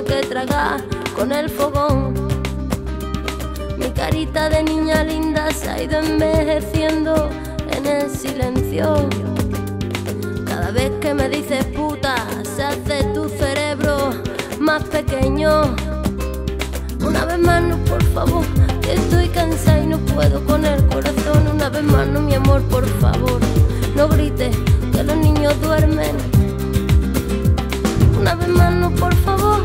que tragar con el fogón. Mi carita de niña linda se ha ido envejeciendo en el silencio. Cada vez que me dices puta, se hace tu cerebro más pequeño. Una vez más, no, por favor, estoy cansada y no puedo con el corazón. Una vez más, no, mi amor, por favor, no grites que los niños duermen. Una vez más, no, por favor,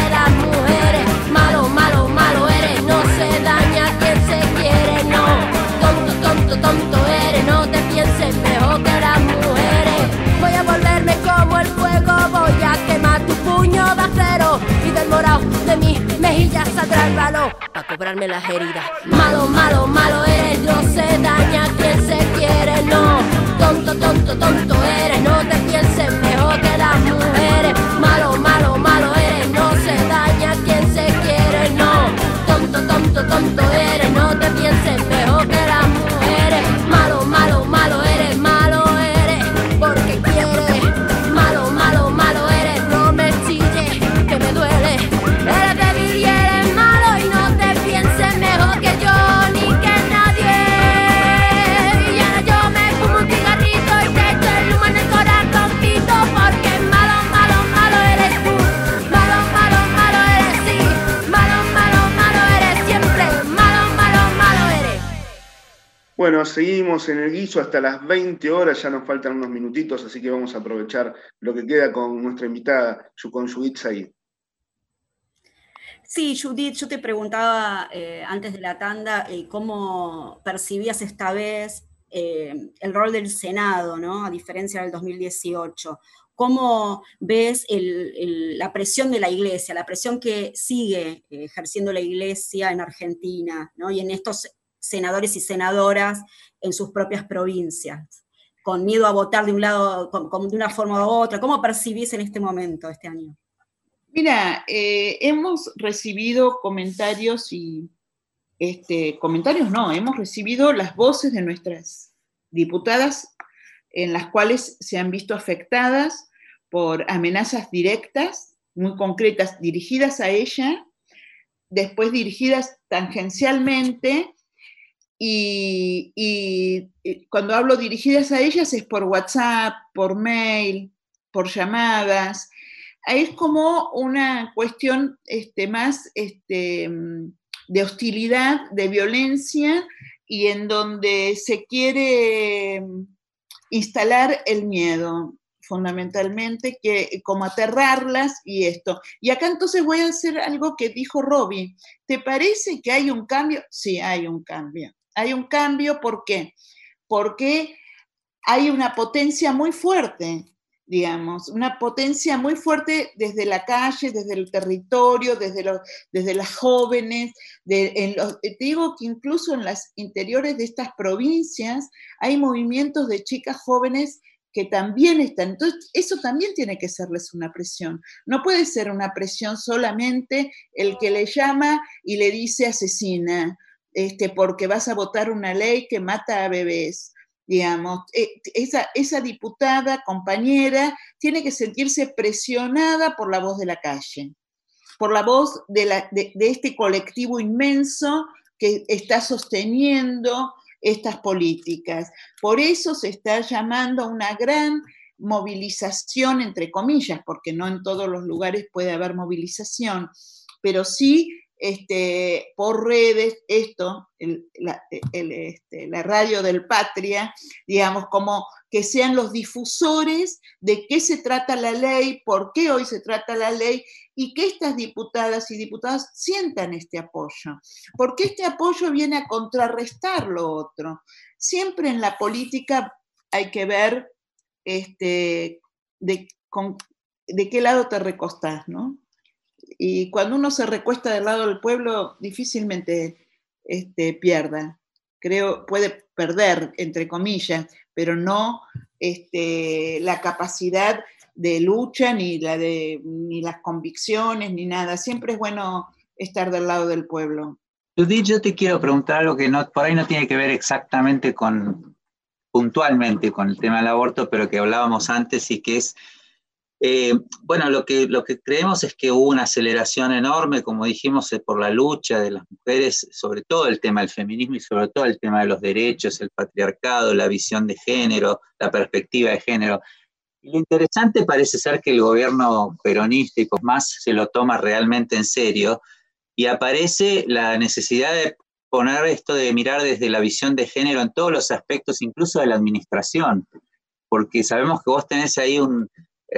mejilla saldrá el balón para cobrarme las heridas. Malo, malo, malo eres, no se daña quien se quiere, no. Tonto, tonto, tonto eres, no te Bueno, seguimos en el guiso hasta las 20 horas, ya nos faltan unos minutitos, así que vamos a aprovechar lo que queda con nuestra invitada, Yukon Yuit Said. Sí, Judith, yo te preguntaba eh, antes de la tanda eh, cómo percibías esta vez eh, el rol del Senado, ¿no? A diferencia del 2018. ¿Cómo ves la presión de la iglesia, la presión que sigue ejerciendo la iglesia en Argentina, ¿no? Y en estos senadores y senadoras en sus propias provincias, con miedo a votar de un lado, de una forma u otra. ¿Cómo percibís en este momento, este año? Mira, eh, hemos recibido comentarios y, este, comentarios no, hemos recibido las voces de nuestras diputadas en las cuales se han visto afectadas por amenazas directas, muy concretas, dirigidas a ella, después dirigidas tangencialmente y, cuando hablo dirigidas a ellas es por WhatsApp, por mail, por llamadas, es como una cuestión este, más este, de hostilidad, de violencia, y en donde se quiere instalar el miedo, fundamentalmente, que como aterrarlas y esto. Y acá entonces voy a hacer algo que dijo Robbie. ¿Te parece que hay un cambio? Sí, hay un cambio. Hay un cambio, ¿por qué? Porque hay una potencia muy fuerte digamos, una potencia muy fuerte desde la calle, desde el territorio, desde, desde las jóvenes. Los, te digo que incluso en las interiores de estas provincias hay movimientos de chicas jóvenes que también están. Entonces, eso también tiene que serles una presión. No puede ser una presión solamente el que le llama y le dice asesina, este, porque vas a votar una ley que mata a bebés digamos, eh, esa, esa diputada, compañera, tiene que sentirse presionada por la voz de la calle, por la voz de, de, este colectivo inmenso que está sosteniendo estas políticas. Por eso se está llamando a una gran movilización, entre comillas, porque no en todos los lugares puede haber movilización, pero sí este, por redes, esto, este, la, radio del Patria, digamos, como que sean los difusores de qué se trata la ley, por qué hoy se trata la ley y que estas diputadas y diputados sientan este apoyo, porque este apoyo viene a contrarrestar lo otro. Siempre en la política hay que ver este, de, de qué lado te recostás, ¿no? Y cuando uno se recuesta del lado del pueblo, difícilmente este, pierda. Creo, puede perder, entre comillas, pero no este, la capacidad de lucha, ni, la de, ni las convicciones, ni nada. Siempre es bueno estar del lado del pueblo. Judith, yo te quiero preguntar algo que no, por ahí no tiene que ver exactamente con, puntualmente con el tema del aborto, pero que hablábamos antes y que es eh, bueno, lo que, lo que creemos es que hubo una aceleración enorme, como dijimos, eh, por la lucha de las mujeres, sobre todo el tema del feminismo y sobre todo el tema de los derechos, el patriarcado, la visión de género, la perspectiva de género. Lo interesante parece ser que el gobierno peronista y más se lo toma realmente en serio y aparece la necesidad de poner esto de mirar desde la visión de género en todos los aspectos, incluso de la administración, porque sabemos que vos tenés ahí un,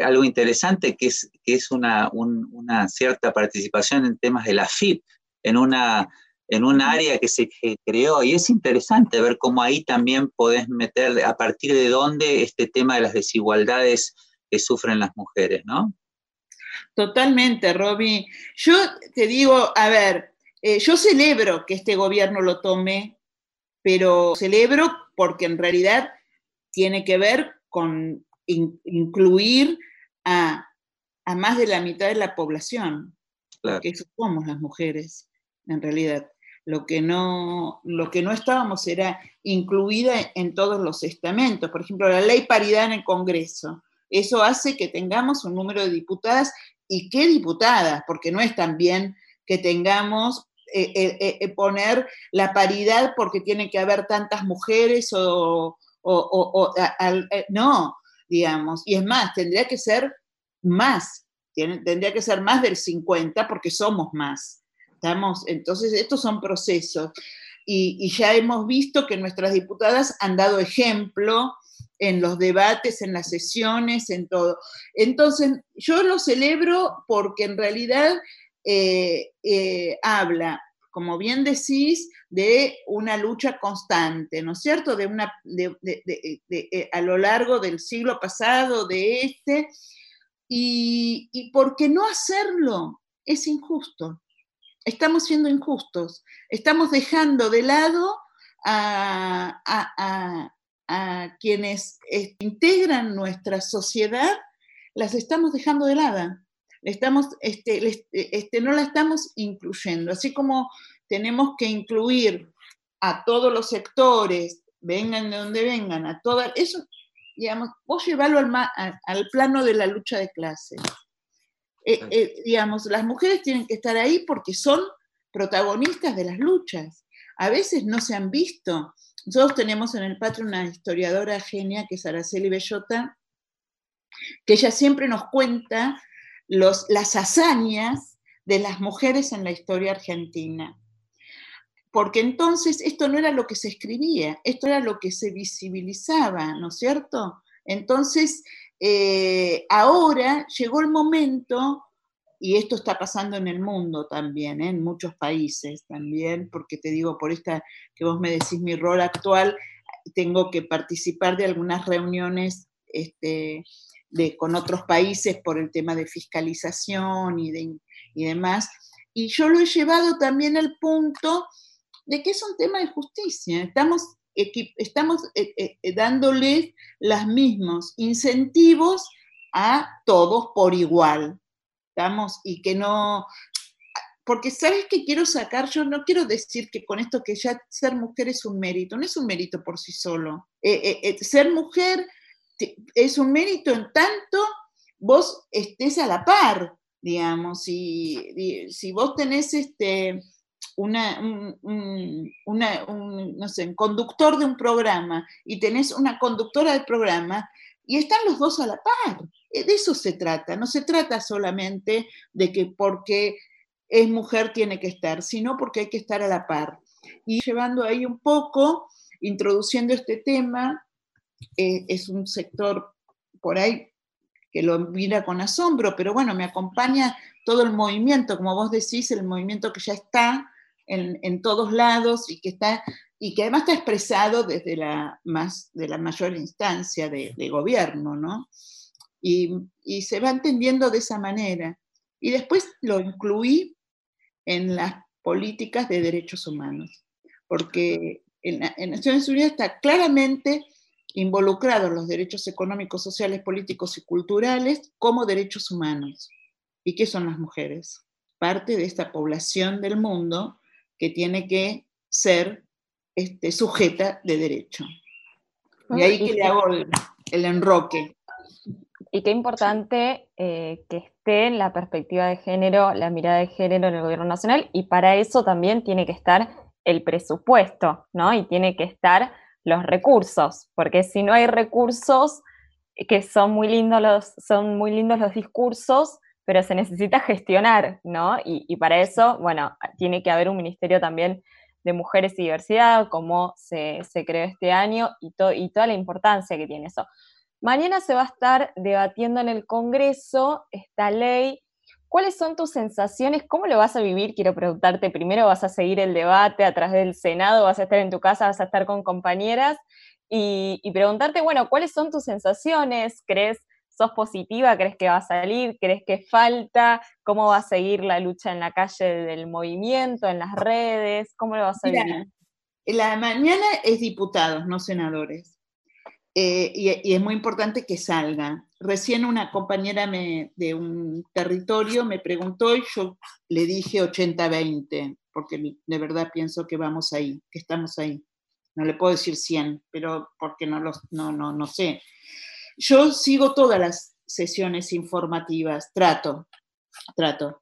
algo interesante que es, que es una, una, cierta participación en temas de la FIP, en una, en un área que se creó. Y es interesante ver cómo ahí también podés meter a partir de dónde este tema de las desigualdades que sufren las mujeres, ¿no? Totalmente, Roby. Yo te digo, a ver, eh, yo celebro que este gobierno lo tome, pero celebro porque en realidad tiene que ver con incluir a, más de la mitad de la población, que eso somos las mujeres, en realidad. Lo que, no, lo que no estábamos era incluida en todos los estamentos. Por ejemplo, la ley paridad en el Congreso. Eso hace que tengamos un número de diputadas y qué diputadas, porque no es tan bien que tengamos eh, eh, eh, poner la paridad porque tiene que haber tantas mujeres o, no, digamos. Y es más, tendría que ser más, tendría que ser más del 50 porque somos más. Estamos, entonces, estos son procesos. Y, ya hemos visto que nuestras diputadas han dado ejemplo en los debates, en las sesiones, en todo. Entonces, yo lo celebro porque en realidad eh, eh, habla, como bien decís, de una lucha constante, ¿no es cierto? De una, eh, a lo largo del siglo pasado, de este, y, y por qué no hacerlo es injusto. Estamos siendo injustos, estamos dejando de lado a, a quienes integran nuestra sociedad, las estamos dejando de lado. Estamos, este, este, no la estamos incluyendo. Así como tenemos que incluir a todos los sectores, vengan de donde vengan, a todas, eso, digamos, vos llevarlo al, al, plano de la lucha de clases. Eh, eh, digamos, las mujeres tienen que estar ahí porque son protagonistas de las luchas. A veces no se han visto. Nosotros tenemos en el patio una historiadora genia que es Araceli Bellota, que ella siempre nos cuenta las hazañas de las mujeres en la historia argentina. Porque entonces esto no era lo que se escribía, esto era lo que se visibilizaba, ¿no es cierto? Entonces, eh, ahora llegó el momento, y esto está pasando en el mundo también, ¿eh? en muchos países también, porque te digo, por esta que vos me decís mi rol actual, tengo que participar de algunas reuniones este, con otros países por el tema de fiscalización y, de, y demás. Y yo lo he llevado también al punto de que es un tema de justicia. Estamos, estamos eh, eh, eh, dándoles los mismos incentivos a todos por igual. Estamos, y que no, porque sabes que quiero sacar, yo no quiero decir que con esto que ya ser mujer es un mérito, no es un mérito por sí solo. ser mujer es un mérito en tanto vos estés a la par, digamos, si, si vos tenés este, una, un, no sé, conductor de un programa y tenés una conductora del programa y están los dos a la par. Eh, de eso se trata, no se trata solamente de que porque es mujer tiene que estar, sino porque hay que estar a la par. Y llevando ahí un poco, introduciendo este tema, eh, es un sector por ahí que lo mira con asombro, pero bueno, me acompaña todo el movimiento, como vos decís, el movimiento que ya está en, todos lados y que, está, y que además está expresado desde la, más, de la mayor instancia de, gobierno, ¿no? Y, se va entendiendo de esa manera. Y después lo incluí en las políticas de derechos humanos, porque en, en Naciones Unidas está claramente involucrados los derechos económicos, sociales, políticos y culturales como derechos humanos. ¿Y qué son las mujeres? Parte de esta población del mundo que tiene que ser este, sujeta de derecho. Y ahí que le hago el, enroque. Y qué importante eh, que esté la perspectiva de género, la mirada de género en el gobierno nacional, y para eso también tiene que estar el presupuesto, ¿no? Y tiene que estar los recursos, porque si no hay recursos, eh, que son muy lindos los, son muy lindos los discursos, pero se necesita gestionar, ¿no? Y, para eso, bueno, tiene que haber un ministerio también de mujeres y diversidad, como se, creó este año, y, y toda la importancia que tiene eso. Mañana se va a estar debatiendo en el Congreso esta ley ¿Cuáles son tus sensaciones? ¿Cómo lo vas a vivir? Quiero preguntarte primero, ¿vas a seguir el debate a través del Senado? ¿Vas a estar en tu casa? ¿Vas a estar con compañeras? Y, preguntarte, bueno, ¿cuáles son tus sensaciones? ¿Crees, sos positiva? ¿Crees que va a salir? ¿Crees que falta? ¿Cómo va a seguir la lucha en la calle del movimiento, en las redes? ¿Cómo lo vas a vivir? La mañana es diputados, no senadores. Eh, y, es muy importante que salgan. Recién una compañera de un territorio me preguntó y yo le dije 80-20, porque de verdad pienso que vamos ahí, que estamos ahí. No le puedo decir 100, pero porque no, los, no, no, no sé. Yo sigo todas las sesiones informativas, trato, trato.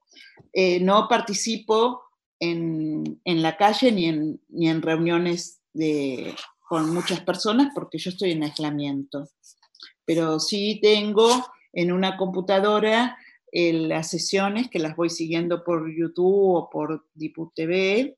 Eh, no participo en, en, la calle ni en, ni en reuniones de, con muchas personas porque yo estoy en aislamiento. Pero sí tengo en una computadora eh, las sesiones que las voy siguiendo por YouTube o por Diput TV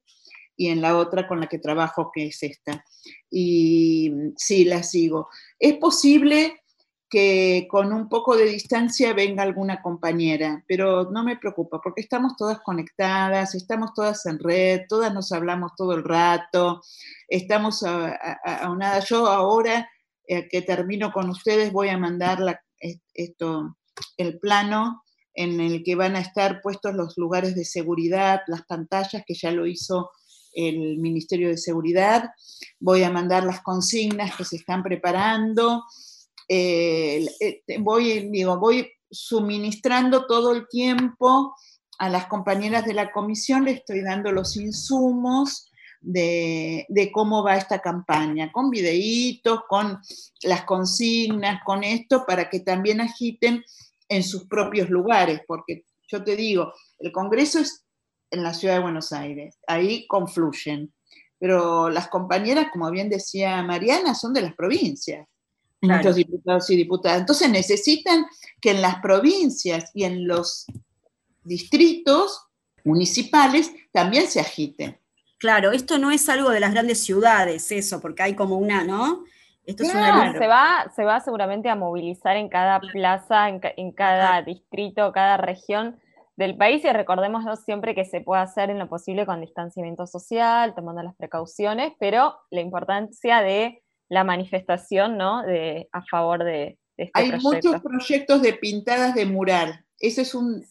y en la otra con la que trabajo, que es esta. Y sí, la sigo. Es posible que con un poco de distancia venga alguna compañera, pero no me preocupa porque estamos todas conectadas, estamos todas en red, todas nos hablamos todo el rato, estamos aunadas. Yo ahora eh, que termino con ustedes voy a mandar esto, el plano en el que van a estar puestos los lugares de seguridad, las pantallas, que ya lo hizo el Ministerio de Seguridad. Voy a mandar las consignas que se están preparando eh, eh, voy, digo, voy suministrando todo el tiempo a las compañeras de la comisión, le estoy dando los insumos de, cómo va esta campaña, con videitos, con las consignas, con esto, para que también agiten en sus propios lugares, porque yo te digo, el Congreso es en la ciudad de Buenos Aires, ahí confluyen, pero las compañeras, como bien decía Mariana, son de las provincias muchos diputados y diputadas. Entonces necesitan que en las provincias y en los distritos municipales también se agiten. Claro, esto no es algo de las grandes ciudades, eso, porque hay como una, ¿no? Esto es una... se, va, se va seguramente a movilizar en cada plaza, en, cada distrito, cada región del país y recordemos siempre que se puede hacer en lo posible con distanciamiento social, tomando las precauciones, pero la importancia de la manifestación ¿no? de, a favor de, este Hay muchos proyectos de pintadas de mural. Eso es, un,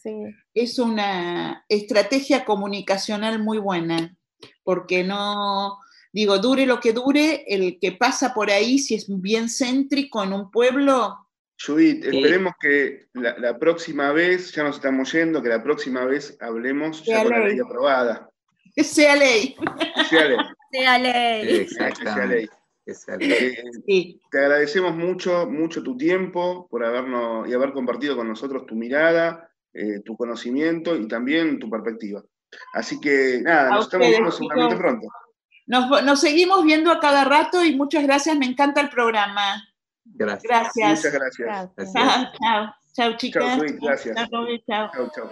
es una estrategia comunicacional muy buena, porque no, digo, dure lo que dure, el que pasa por ahí, si es bien céntrico en un pueblo. Judith, esperemos que la, próxima vez, ya nos estamos yendo, que la próxima vez hablemos ya con la ley aprobada. Que sea ley. sea ley. Sea ley. Exactamente. Eh, te agradecemos mucho, mucho tu tiempo por habernos y haber compartido con nosotros tu mirada, eh, tu conocimiento y también tu perspectiva. Así que nada, nos estamos viendo seguramente pronto. Nos, seguimos viendo a cada rato y muchas gracias, me encanta el programa. Gracias. Gracias. Muchas gracias. Chao, chao. Chao, chicas. Chao, gracias. Chao, chao. chao.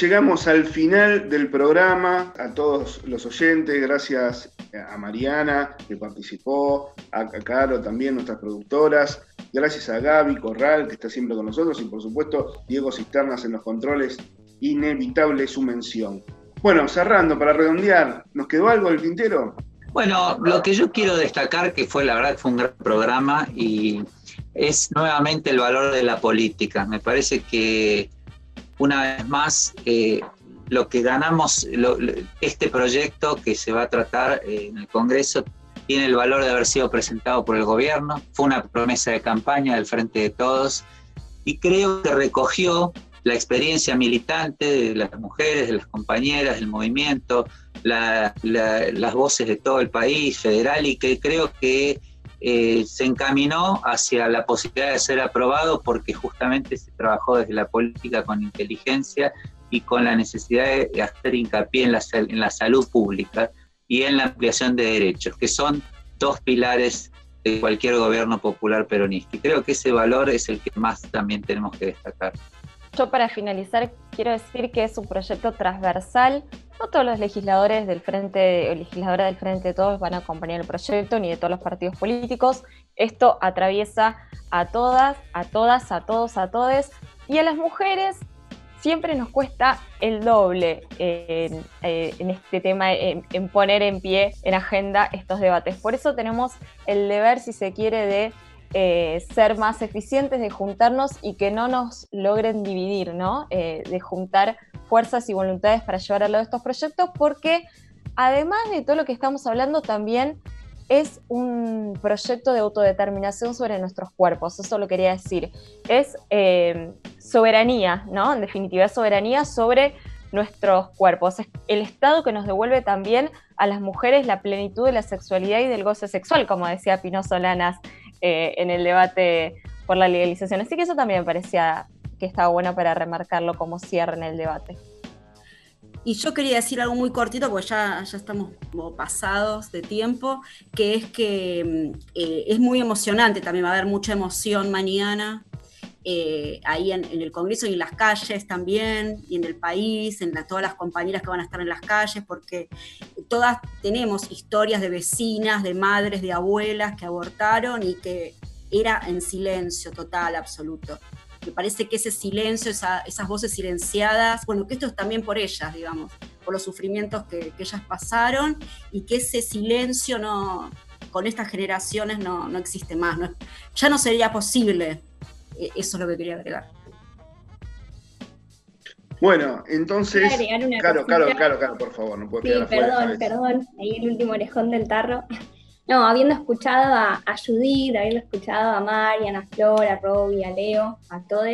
Llegamos al final del programa. A todos los oyentes, gracias a Mariana que participó, a Caro también, nuestras productoras. Gracias a Gaby Corral que está siempre con nosotros y por supuesto Diego Cisternas en los controles. Inevitable su mención. Bueno, cerrando para redondear, ¿nos quedó algo del tintero? Bueno, lo que yo quiero destacar, que fue la verdad fue un gran programa y es nuevamente el valor de la política. Me parece que una vez más, eh, lo que ganamos, este proyecto que se va a tratar eh, en el Congreso tiene el valor de haber sido presentado por el gobierno, fue una promesa de campaña del Frente de Todos y creo que recogió la experiencia militante de las mujeres, de las compañeras del movimiento, las voces de todo el país federal y que creo que eh, se encaminó hacia la posibilidad de ser aprobado porque justamente se trabajó desde la política con inteligencia y con la necesidad de hacer hincapié en la, en la salud pública y en la ampliación de derechos, que son dos pilares de cualquier gobierno popular peronista. Y creo que ese valor es el que más también tenemos que destacar. Yo para finalizar quiero decir que es un proyecto transversal. No todos los legisladores del Frente o legisladoras del Frente de Todos van a acompañar el proyecto, ni de todos los partidos políticos. Esto atraviesa a todas, a todas, a todos, a todes. Y a las mujeres siempre nos cuesta el doble en, eh, este tema, en, poner en pie, en agenda estos debates. Por eso tenemos el deber, si se quiere, de eh, ser más eficientes, de juntarnos y que no nos logren dividir, ¿no? Eh, de juntar fuerzas y voluntades para llevar a lado estos proyectos, porque además de todo lo que estamos hablando, también es un proyecto de autodeterminación sobre nuestros cuerpos, eso lo quería decir. Es eh, soberanía, ¿no? En definitiva, soberanía sobre nuestros cuerpos. Es el Estado que nos devuelve también a las mujeres la plenitud de la sexualidad y del goce sexual, como decía Pino Solanas eh, en el debate por la legalización. Así que eso también me parecía que estaba bueno para remarcarlo como cierre en el debate. Y yo quería decir algo muy cortito, porque ya, ya estamos pasados de tiempo, que es que mm, eh, es muy emocionante, también va a haber mucha emoción mañana, eh, ahí en, el Congreso y en las calles también, y en el país, en todas las compañeras que van a estar en las calles, porque todas tenemos historias de vecinas, de madres, de abuelas que abortaron y que era en silencio total, absoluto. Me parece que ese silencio, esas voces silenciadas, bueno, que esto es también por ellas, digamos, por los sufrimientos que, ellas pasaron y que ese silencio no, con estas generaciones no, no existe más. ya no sería posible e-, eso es lo que quería agregar. Bueno, entonces. Claro, claro, claro, claro, por favor, no puedo Sí, perdón, perdón, ahí el último orejón del tarro. No, habiendo escuchado a, Judith, habiendo escuchado a Mariana, a Flor, a Robbie, a Leo, a todos,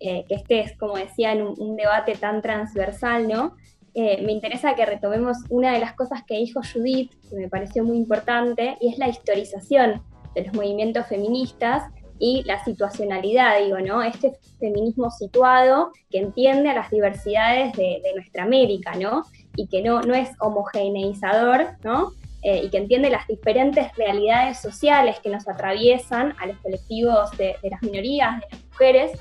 eh, que este es, como decía, un, un debate tan transversal, ¿no? Eh, me interesa que retomemos una de las cosas que dijo Judith, que me pareció muy importante, y es la historización de los movimientos feministas y la situacionalidad, digo, ¿no? Este feminismo situado que entiende a las diversidades de, nuestra América, ¿no? Y que no, no es homogeneizador, ¿no? Eh, y que entiende las diferentes realidades sociales que nos atraviesan a los colectivos de, las minorías, de las mujeres,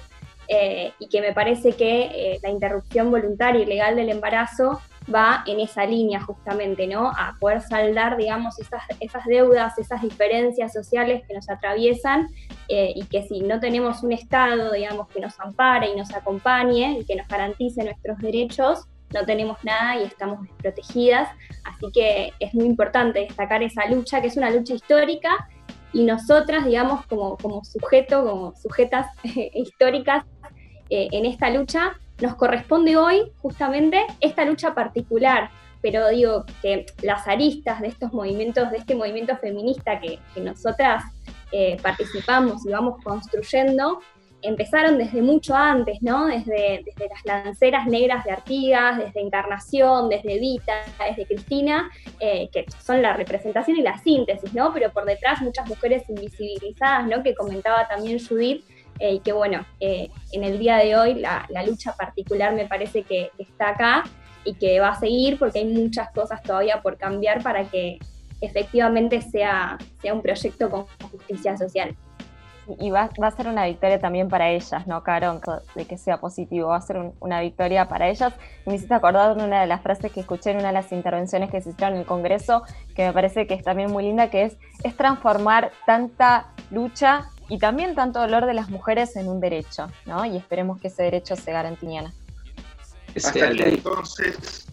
eh, y que me parece que eh, la interrupción voluntaria y legal del embarazo va en esa línea justamente, ¿no? A poder saldar, digamos, esas, deudas, esas diferencias sociales que nos atraviesan eh, y que si no tenemos un Estado, digamos, que nos ampare y nos acompañe y que nos garantice nuestros derechos, no tenemos nada y estamos desprotegidas. Así que es muy importante destacar esa lucha, que es una lucha histórica y nosotras, digamos, como, como sujeto, como sujetas históricas eh, en esta lucha, nos corresponde hoy justamente esta lucha particular, pero digo que las aristas de estos movimientos, de este movimiento feminista que, nosotras eh, participamos y vamos construyendo, empezaron desde mucho antes, ¿no? Desde, desde, las lanceras negras de Artigas, desde Encarnación, desde Vita, desde Cristina, eh, que son la representación y la síntesis, ¿no? Pero por detrás muchas mujeres invisibilizadas, ¿no? Que comentaba también Judith, eh, y que bueno, eh, en el día de hoy la, lucha particular me parece que, está acá y que va a seguir porque hay muchas cosas todavía por cambiar para que efectivamente sea, sea un proyecto con justicia social. Y va, a ser una victoria también para ellas, ¿no, Caron? De que sea positivo, va a ser una victoria para ellas. me hiciste acordar una de las frases que escuché en una de las intervenciones que se hicieron en el Congreso, que me parece que es también muy linda, que es, es transformar tanta lucha y también tanto dolor de las mujeres en un derecho, ¿no? Y esperemos que ese derecho se garantice. Hasta aquí entonces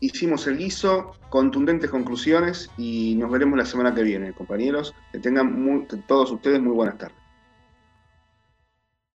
hicimos el guiso, contundentes conclusiones y nos veremos la semana que viene, compañeros. Que tengan todos ustedes muy buenas tardes.